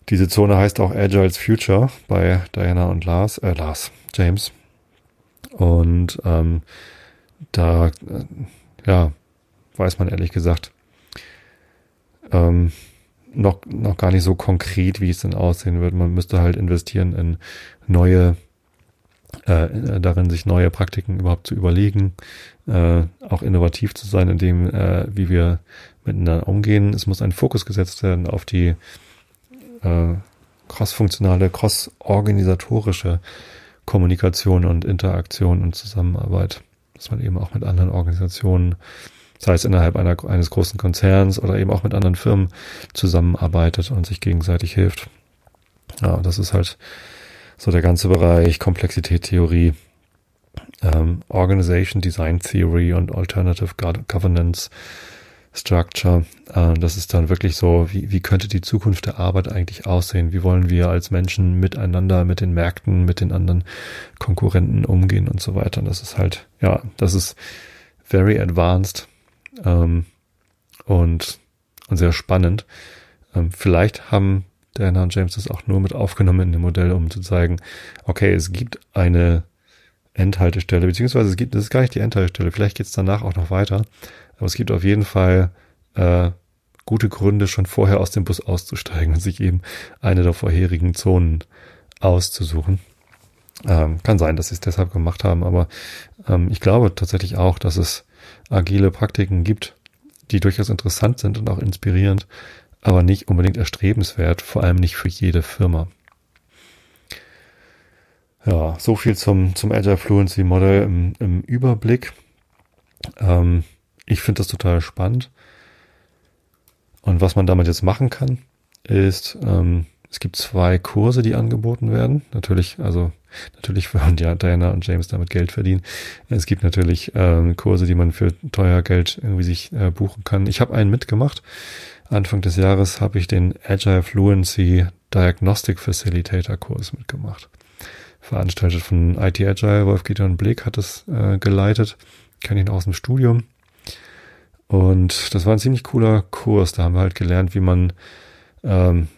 Diese Zone heißt auch Agile's Future bei Diana und Lars, äh, Lars, James. Und ähm, da, äh, ja, weiß man ehrlich gesagt ähm, noch, noch gar nicht so konkret, wie es denn aussehen wird. Man müsste halt investieren in neue, äh, darin sich neue Praktiken überhaupt zu überlegen, äh, auch innovativ zu sein in dem, äh, wie wir miteinander umgehen. Es muss ein Fokus gesetzt werden auf die äh, cross-funktionale, cross-organisatorische Kommunikation und Interaktion und Zusammenarbeit, dass man eben auch mit anderen Organisationen, sei es innerhalb einer, eines großen Konzerns oder eben auch mit anderen Firmen zusammenarbeitet und sich gegenseitig hilft. Ja, das ist halt so der ganze Bereich Komplexität, Theorie, ähm, Organization Design Theory und Alternative Governance Structure. Äh, das ist dann wirklich so, wie, wie könnte die Zukunft der Arbeit eigentlich aussehen? Wie wollen wir als Menschen miteinander, mit den Märkten, mit den anderen Konkurrenten umgehen und so weiter? das ist halt, ja, das ist very advanced ähm, und, und sehr spannend. Ähm, vielleicht haben Diana und James das auch nur mit aufgenommen in dem Modell, um zu zeigen, okay, es gibt eine Endhaltestelle, beziehungsweise es gibt, das ist gar nicht die Endhaltestelle, vielleicht geht es danach auch noch weiter. Aber es gibt auf jeden Fall äh, gute Gründe, schon vorher aus dem Bus auszusteigen und sich eben eine der vorherigen Zonen auszusuchen. Ähm, kann sein, dass sie es deshalb gemacht haben, aber ähm, ich glaube tatsächlich auch, dass es agile Praktiken gibt, die durchaus interessant sind und auch inspirierend, aber nicht unbedingt erstrebenswert, vor allem nicht für jede Firma. Ja, so viel zum, zum Agile Fluency Model im, im Überblick. Ähm, ich finde das total spannend. Und was man damit jetzt machen kann, ist, ähm, es gibt zwei Kurse, die angeboten werden. Natürlich, also natürlich *laughs* wollen ja Diana und James damit Geld verdienen. Es gibt natürlich ähm, Kurse, die man für teuer Geld irgendwie sich äh, buchen kann. Ich habe einen mitgemacht. Anfang des Jahres habe ich den Agile Fluency Diagnostic Facilitator Kurs mitgemacht. Veranstaltet von IT Agile. Wolf Gideon Blick hat es äh, geleitet. Kenne ihn aus dem Studium. Und das war ein ziemlich cooler Kurs. Da haben wir halt gelernt, wie man ähm,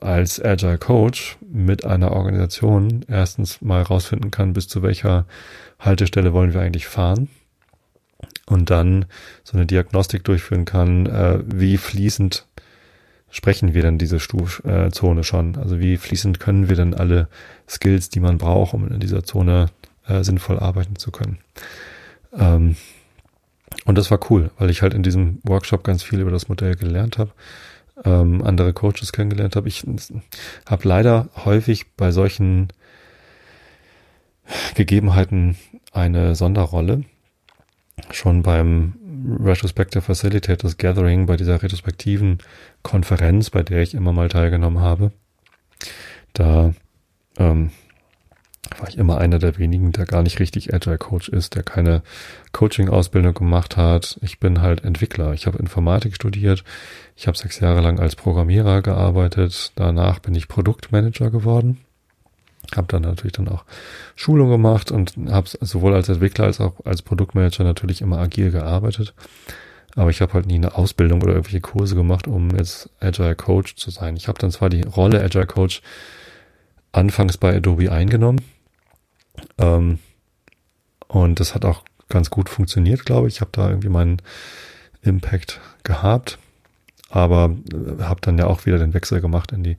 als Agile Coach mit einer Organisation erstens mal rausfinden kann, bis zu welcher Haltestelle wollen wir eigentlich fahren. Und dann so eine Diagnostik durchführen kann, äh, wie fließend sprechen wir denn diese Stuf äh, Zone schon? Also wie fließend können wir denn alle Skills, die man braucht, um in dieser Zone äh, sinnvoll arbeiten zu können? Ähm, und das war cool, weil ich halt in diesem Workshop ganz viel über das Modell gelernt habe, ähm, andere Coaches kennengelernt habe. Ich habe leider häufig bei solchen Gegebenheiten eine Sonderrolle. Schon beim Retrospective Facilitators Gathering, bei dieser retrospektiven Konferenz, bei der ich immer mal teilgenommen habe, da ähm, war ich immer einer der wenigen, der gar nicht richtig Agile Coach ist, der keine Coaching-Ausbildung gemacht hat. Ich bin halt Entwickler. Ich habe Informatik studiert. Ich habe sechs Jahre lang als Programmierer gearbeitet. Danach bin ich Produktmanager geworden. Habe dann natürlich dann auch Schulung gemacht und habe sowohl als Entwickler als auch als Produktmanager natürlich immer agil gearbeitet. Aber ich habe halt nie eine Ausbildung oder irgendwelche Kurse gemacht, um jetzt Agile Coach zu sein. Ich habe dann zwar die Rolle Agile Coach anfangs bei Adobe eingenommen. Ähm, und das hat auch ganz gut funktioniert, glaube ich. Ich habe da irgendwie meinen Impact gehabt, aber äh, habe dann ja auch wieder den Wechsel gemacht in die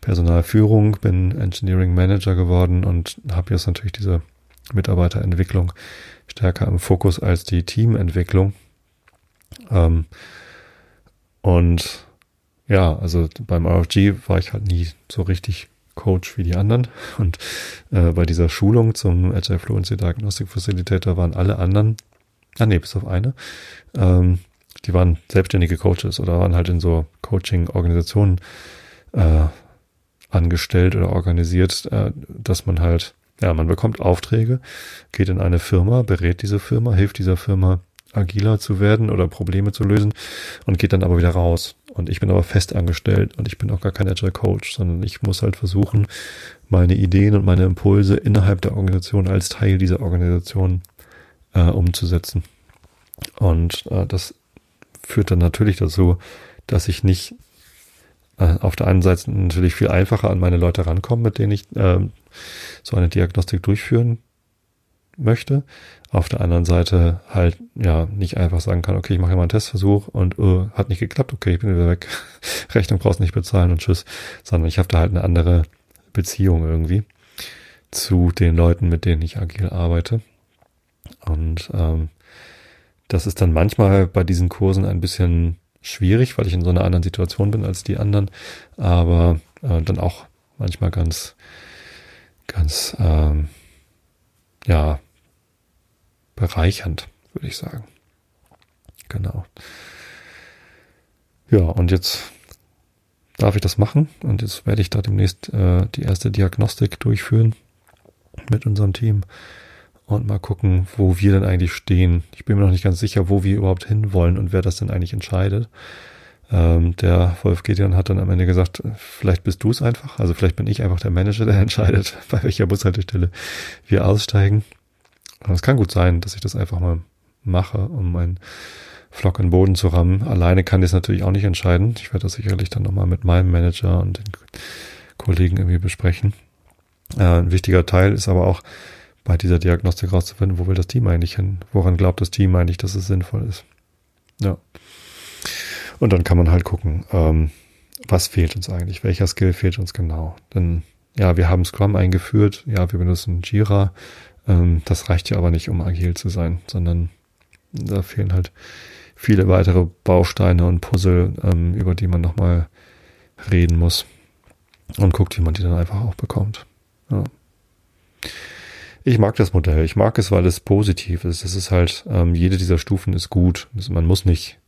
Personalführung, bin Engineering Manager geworden und habe jetzt natürlich diese Mitarbeiterentwicklung stärker im Fokus als die Teamentwicklung. Ähm, und ja, also beim RFG war ich halt nie so richtig Coach wie die anderen. Und äh, bei dieser Schulung zum Agile Fluency Diagnostic Facilitator waren alle anderen, ah nee, bis auf eine, ähm, die waren selbstständige Coaches oder waren halt in so Coaching-Organisationen äh, angestellt oder organisiert, äh, dass man halt, ja, man bekommt Aufträge, geht in eine Firma, berät diese Firma, hilft dieser Firma agiler zu werden oder Probleme zu lösen und geht dann aber wieder raus. Und ich bin aber fest angestellt und ich bin auch gar kein Agile Coach, sondern ich muss halt versuchen, meine Ideen und meine Impulse innerhalb der Organisation als Teil dieser Organisation äh, umzusetzen. Und äh, das führt dann natürlich dazu, dass ich nicht äh, auf der einen Seite natürlich viel einfacher an meine Leute rankomme, mit denen ich äh, so eine Diagnostik durchführen möchte. Auf der anderen Seite halt ja nicht einfach sagen kann, okay, ich mache mal einen Testversuch und uh, hat nicht geklappt, okay, ich bin wieder weg. *laughs* Rechnung brauchst nicht bezahlen und tschüss. Sondern ich habe da halt eine andere Beziehung irgendwie zu den Leuten, mit denen ich agil arbeite. Und ähm, das ist dann manchmal bei diesen Kursen ein bisschen schwierig, weil ich in so einer anderen Situation bin als die anderen, aber äh, dann auch manchmal ganz, ganz, ähm, ja, bereichernd, würde ich sagen. Genau. Ja, und jetzt darf ich das machen und jetzt werde ich da demnächst äh, die erste Diagnostik durchführen mit unserem Team und mal gucken, wo wir denn eigentlich stehen. Ich bin mir noch nicht ganz sicher, wo wir überhaupt hinwollen und wer das denn eigentlich entscheidet. Ähm, der Wolf Gideon hat dann am Ende gesagt, vielleicht bist du es einfach. Also vielleicht bin ich einfach der Manager, der *laughs* entscheidet, bei welcher Bushaltestelle wir aussteigen. Aber es kann gut sein, dass ich das einfach mal mache, um meinen Flock in den Boden zu rammen. Alleine kann ich es natürlich auch nicht entscheiden. Ich werde das sicherlich dann nochmal mit meinem Manager und den Kollegen irgendwie besprechen. Äh, ein wichtiger Teil ist aber auch bei dieser Diagnostik rauszufinden, wo will das Team eigentlich hin? Woran glaubt das Team eigentlich, dass es sinnvoll ist? Ja. Und dann kann man halt gucken, ähm, was fehlt uns eigentlich? Welcher Skill fehlt uns genau? Denn ja, wir haben Scrum eingeführt, ja, wir benutzen Jira, ähm, das reicht ja aber nicht, um agil zu sein, sondern da fehlen halt viele weitere Bausteine und Puzzle, ähm, über die man nochmal reden muss und guckt, wie man die dann einfach auch bekommt. Ja. Ich mag das Modell. Ich mag es, weil es positiv ist. Es ist halt, ähm, jede dieser Stufen ist gut. Also man muss nicht,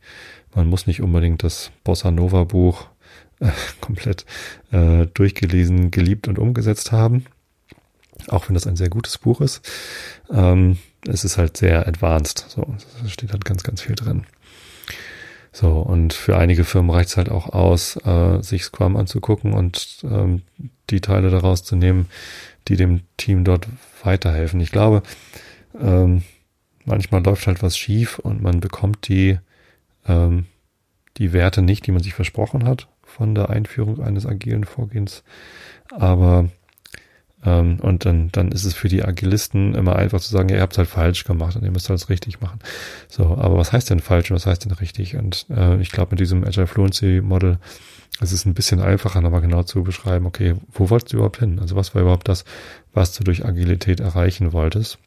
man muss nicht unbedingt das Bossa Nova Buch äh, *laughs* komplett äh, durchgelesen, geliebt und umgesetzt haben. Auch wenn das ein sehr gutes Buch ist. Ähm, es ist halt sehr advanced. So, da steht halt ganz, ganz viel drin. So, und für einige Firmen reicht es halt auch aus, äh, sich Scrum anzugucken und ähm, die Teile daraus zu nehmen, die dem Team dort weiterhelfen. Ich glaube, ähm, manchmal läuft halt was schief und man bekommt die, ähm, die Werte nicht, die man sich versprochen hat von der Einführung eines agilen Vorgehens. Aber und dann, dann ist es für die Agilisten immer einfach zu sagen, ihr habt es halt falsch gemacht und ihr müsst es richtig machen. So, aber was heißt denn falsch und was heißt denn richtig? Und äh, ich glaube, mit diesem Agile Fluency Model es ist ein bisschen einfacher, nochmal genau zu beschreiben, okay, wo wolltest du überhaupt hin? Also was war überhaupt das, was du durch Agilität erreichen wolltest?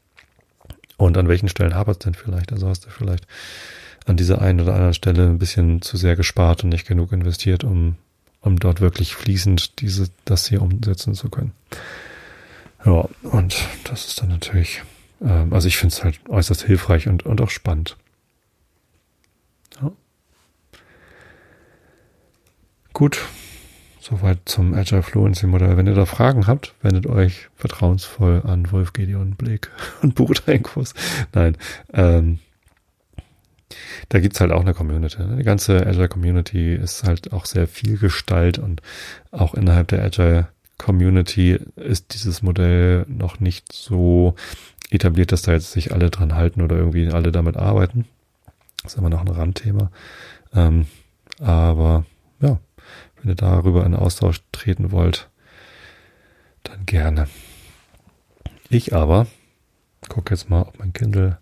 Und an welchen Stellen hapert es denn vielleicht? Also hast du vielleicht an dieser einen oder anderen Stelle ein bisschen zu sehr gespart und nicht genug investiert, um, um dort wirklich fließend diese, das hier umsetzen zu können. Ja, und das ist dann natürlich, ähm, also ich finde es halt äußerst hilfreich und, und auch spannend. Ja. Gut, soweit zum Agile Fluency Modell. Wenn ihr da Fragen habt, wendet euch vertrauensvoll an Wolf Gedeon Blick *laughs* und bucht einen Kurs. Nein, ähm, da gibt's halt auch eine Community. Ne? Die ganze Agile Community ist halt auch sehr viel Gestalt und auch innerhalb der Agile Community ist dieses Modell noch nicht so etabliert, dass da jetzt sich alle dran halten oder irgendwie alle damit arbeiten. Das ist immer noch ein Randthema. Ähm, aber ja, wenn ihr darüber in Austausch treten wollt, dann gerne. Ich aber gucke jetzt mal, ob mein Kindle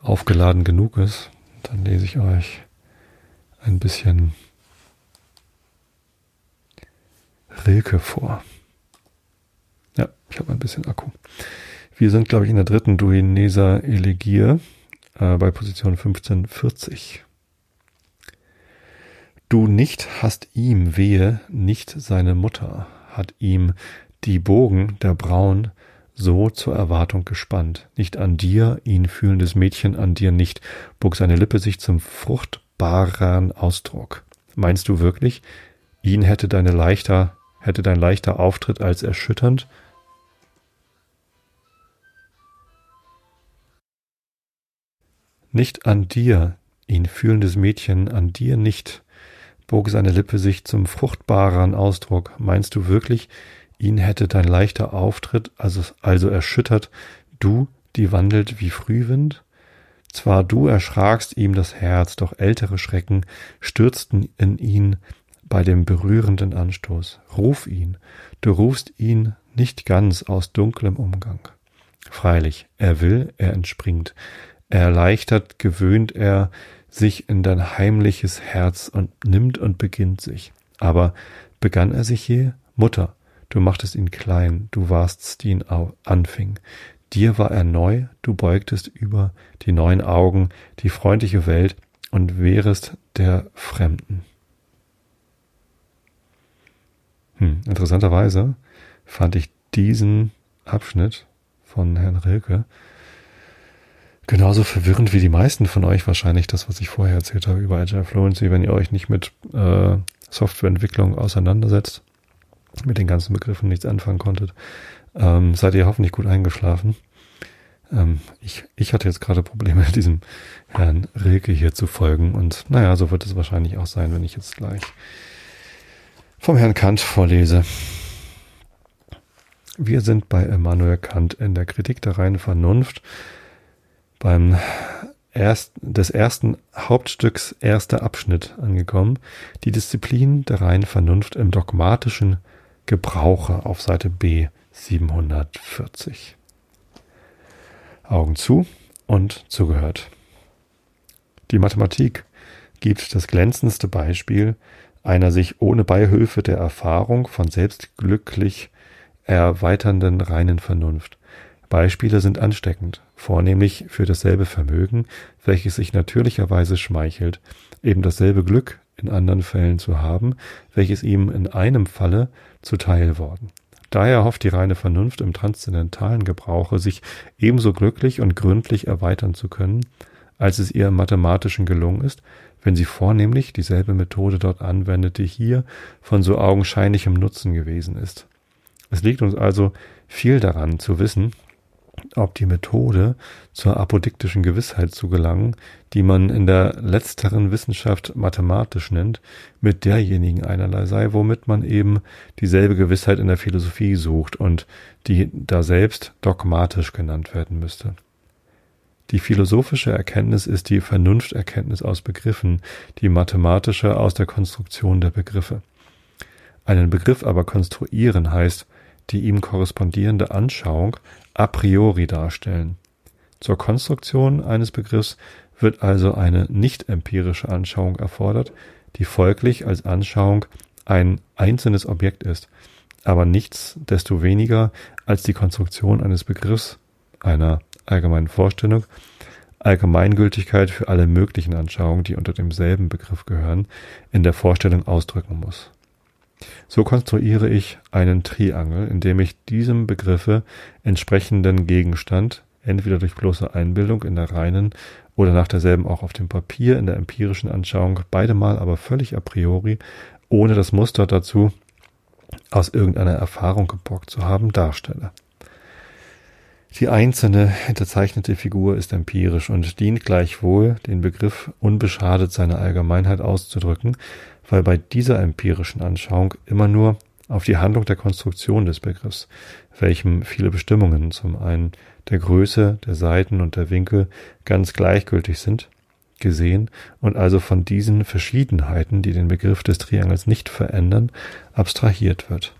aufgeladen genug ist. Dann lese ich euch ein bisschen Rilke vor. Ja, ich habe ein bisschen Akku. Wir sind, glaube ich, in der dritten Duineser Elegie äh, bei Position 1540. Du nicht hast ihm wehe, nicht seine Mutter, hat ihm die Bogen der Brauen so zur Erwartung gespannt. Nicht an dir, ihn fühlendes Mädchen an dir nicht, bog seine Lippe sich zum fruchtbaren Ausdruck. Meinst du wirklich, ihn hätte deine leichter, hätte dein leichter Auftritt als erschütternd Nicht an dir, ihn fühlendes Mädchen, an dir nicht, bog seine Lippe sich zum fruchtbareren Ausdruck. Meinst du wirklich, ihn hätte dein leichter Auftritt also, also erschüttert, du, die wandelt wie Frühwind? Zwar du erschrakst ihm das Herz, doch ältere Schrecken stürzten in ihn bei dem berührenden Anstoß. Ruf ihn, du rufst ihn nicht ganz aus dunklem Umgang. Freilich, er will, er entspringt, Erleichtert gewöhnt er sich in dein heimliches Herz und nimmt und beginnt sich. Aber begann er sich je? Mutter, du machtest ihn klein, du warst's, die ihn anfing. Dir war er neu, du beugtest über die neuen Augen die freundliche Welt und wärest der Fremden. Hm, interessanterweise fand ich diesen Abschnitt von Herrn Rilke genauso verwirrend wie die meisten von euch wahrscheinlich das, was ich vorher erzählt habe über Agile Fluency, wenn ihr euch nicht mit äh, Softwareentwicklung auseinandersetzt, mit den ganzen Begriffen nichts anfangen konntet, ähm, seid ihr hoffentlich gut eingeschlafen. Ähm, ich, ich hatte jetzt gerade Probleme, *laughs* diesem Herrn Rilke hier zu folgen und naja, so wird es wahrscheinlich auch sein, wenn ich jetzt gleich vom Herrn Kant vorlese. Wir sind bei Immanuel Kant in der Kritik der reinen Vernunft beim erst, des ersten Hauptstücks erster Abschnitt angekommen, die Disziplin der reinen Vernunft im dogmatischen Gebrauche auf Seite B 740. Augen zu und zugehört. Die Mathematik gibt das glänzendste Beispiel einer sich ohne Beihilfe der Erfahrung von selbst glücklich erweiternden reinen Vernunft. Beispiele sind ansteckend, vornehmlich für dasselbe Vermögen, welches sich natürlicherweise schmeichelt, eben dasselbe Glück in anderen Fällen zu haben, welches ihm in einem Falle zuteil worden. Daher hofft die reine Vernunft im transzendentalen Gebrauche, sich ebenso glücklich und gründlich erweitern zu können, als es ihr im mathematischen gelungen ist, wenn sie vornehmlich dieselbe Methode dort anwendet, die hier von so augenscheinlichem Nutzen gewesen ist. Es liegt uns also viel daran zu wissen, ob die Methode zur apodiktischen Gewissheit zu gelangen, die man in der letzteren Wissenschaft mathematisch nennt, mit derjenigen einerlei sei, womit man eben dieselbe Gewissheit in der Philosophie sucht und die da selbst dogmatisch genannt werden müsste. Die philosophische Erkenntnis ist die Vernunfterkenntnis aus Begriffen, die mathematische aus der Konstruktion der Begriffe. Einen Begriff aber konstruieren heißt, die ihm korrespondierende Anschauung a priori darstellen. Zur Konstruktion eines Begriffs wird also eine nicht empirische Anschauung erfordert, die folglich als Anschauung ein einzelnes Objekt ist, aber nichts desto weniger als die Konstruktion eines Begriffs, einer allgemeinen Vorstellung, Allgemeingültigkeit für alle möglichen Anschauungen, die unter demselben Begriff gehören, in der Vorstellung ausdrücken muss. So konstruiere ich einen Triangel, indem ich diesem Begriffe entsprechenden Gegenstand entweder durch bloße Einbildung in der reinen oder nach derselben auch auf dem Papier in der empirischen Anschauung, beide mal aber völlig a priori, ohne das Muster dazu aus irgendeiner Erfahrung geborgt zu haben, darstelle. Die einzelne hinterzeichnete Figur ist empirisch und dient gleichwohl, den Begriff unbeschadet seiner Allgemeinheit auszudrücken, weil bei dieser empirischen Anschauung immer nur auf die Handlung der Konstruktion des Begriffs, welchem viele Bestimmungen, zum einen der Größe, der Seiten und der Winkel, ganz gleichgültig sind, gesehen und also von diesen Verschiedenheiten, die den Begriff des Triangels nicht verändern, abstrahiert wird.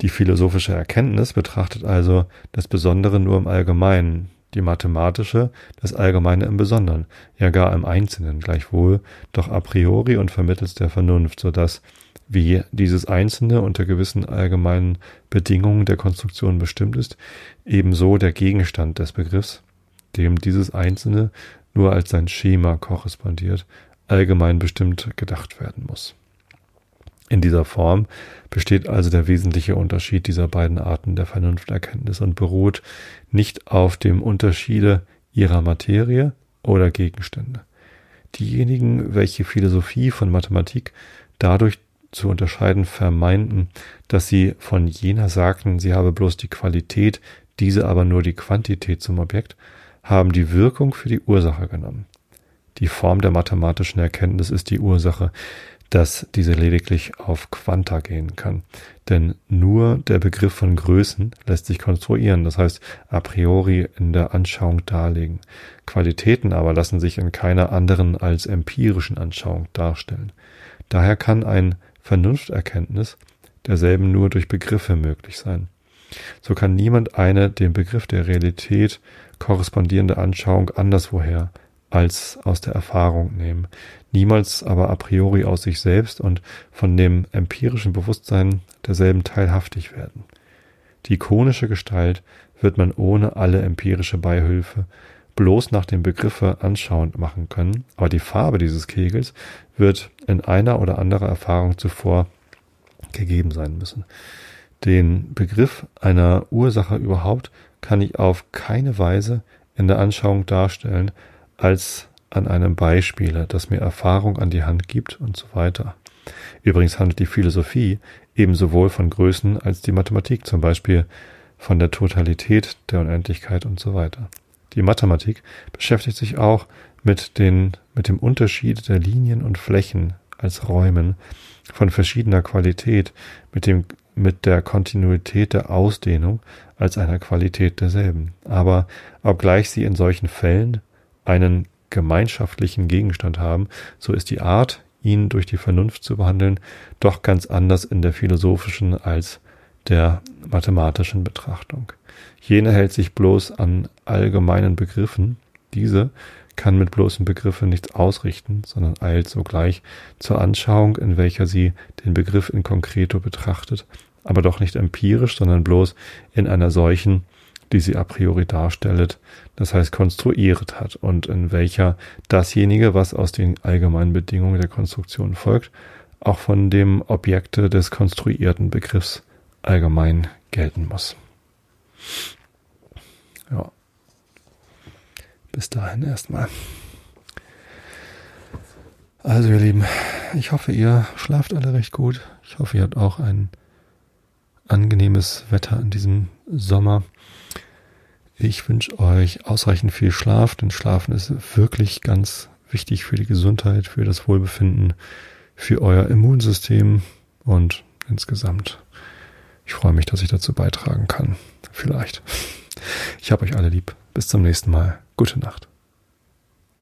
Die philosophische Erkenntnis betrachtet also das Besondere nur im Allgemeinen, die mathematische das Allgemeine im Besonderen, ja gar im Einzelnen gleichwohl, doch a priori und vermittels der Vernunft, so dass, wie dieses Einzelne unter gewissen allgemeinen Bedingungen der Konstruktion bestimmt ist, ebenso der Gegenstand des Begriffs, dem dieses Einzelne nur als sein Schema korrespondiert, allgemein bestimmt gedacht werden muss. In dieser Form besteht also der wesentliche Unterschied dieser beiden Arten der Vernunfterkenntnis und beruht nicht auf dem Unterschiede ihrer Materie oder Gegenstände. Diejenigen, welche Philosophie von Mathematik dadurch zu unterscheiden vermeinten, dass sie von jener sagten, sie habe bloß die Qualität, diese aber nur die Quantität zum Objekt, haben die Wirkung für die Ursache genommen. Die Form der mathematischen Erkenntnis ist die Ursache, dass diese lediglich auf Quanta gehen kann. Denn nur der Begriff von Größen lässt sich konstruieren, das heißt a priori in der Anschauung darlegen. Qualitäten aber lassen sich in keiner anderen als empirischen Anschauung darstellen. Daher kann ein Vernunfterkenntnis derselben nur durch Begriffe möglich sein. So kann niemand eine dem Begriff der Realität korrespondierende Anschauung anderswoher als aus der Erfahrung nehmen, niemals aber a priori aus sich selbst und von dem empirischen Bewusstsein derselben teilhaftig werden. Die ikonische Gestalt wird man ohne alle empirische Beihilfe bloß nach dem Begriffe anschauend machen können, aber die Farbe dieses Kegels wird in einer oder anderer Erfahrung zuvor gegeben sein müssen. Den Begriff einer Ursache überhaupt kann ich auf keine Weise in der Anschauung darstellen, als an einem Beispiele, das mir Erfahrung an die Hand gibt und so weiter. Übrigens handelt die Philosophie ebenso wohl von Größen als die Mathematik, zum Beispiel von der Totalität der Unendlichkeit und so weiter. Die Mathematik beschäftigt sich auch mit den, mit dem Unterschied der Linien und Flächen als Räumen von verschiedener Qualität, mit dem, mit der Kontinuität der Ausdehnung als einer Qualität derselben. Aber obgleich sie in solchen Fällen einen gemeinschaftlichen Gegenstand haben, so ist die Art, ihn durch die Vernunft zu behandeln, doch ganz anders in der philosophischen als der mathematischen Betrachtung. Jene hält sich bloß an allgemeinen Begriffen, diese kann mit bloßen Begriffen nichts ausrichten, sondern eilt sogleich zur Anschauung, in welcher sie den Begriff in concreto betrachtet, aber doch nicht empirisch, sondern bloß in einer solchen, die sie a priori darstellet, das heißt konstruiert hat und in welcher dasjenige, was aus den allgemeinen Bedingungen der Konstruktion folgt, auch von dem Objekte des konstruierten Begriffs allgemein gelten muss. Ja. Bis dahin erstmal. Also ihr Lieben, ich hoffe, ihr schlaft alle recht gut. Ich hoffe, ihr habt auch ein angenehmes Wetter in diesem Sommer. Ich wünsche euch ausreichend viel Schlaf, denn Schlafen ist wirklich ganz wichtig für die Gesundheit, für das Wohlbefinden, für euer Immunsystem und insgesamt. Ich freue mich, dass ich dazu beitragen kann. Vielleicht. Ich habe euch alle lieb. Bis zum nächsten Mal. Gute Nacht.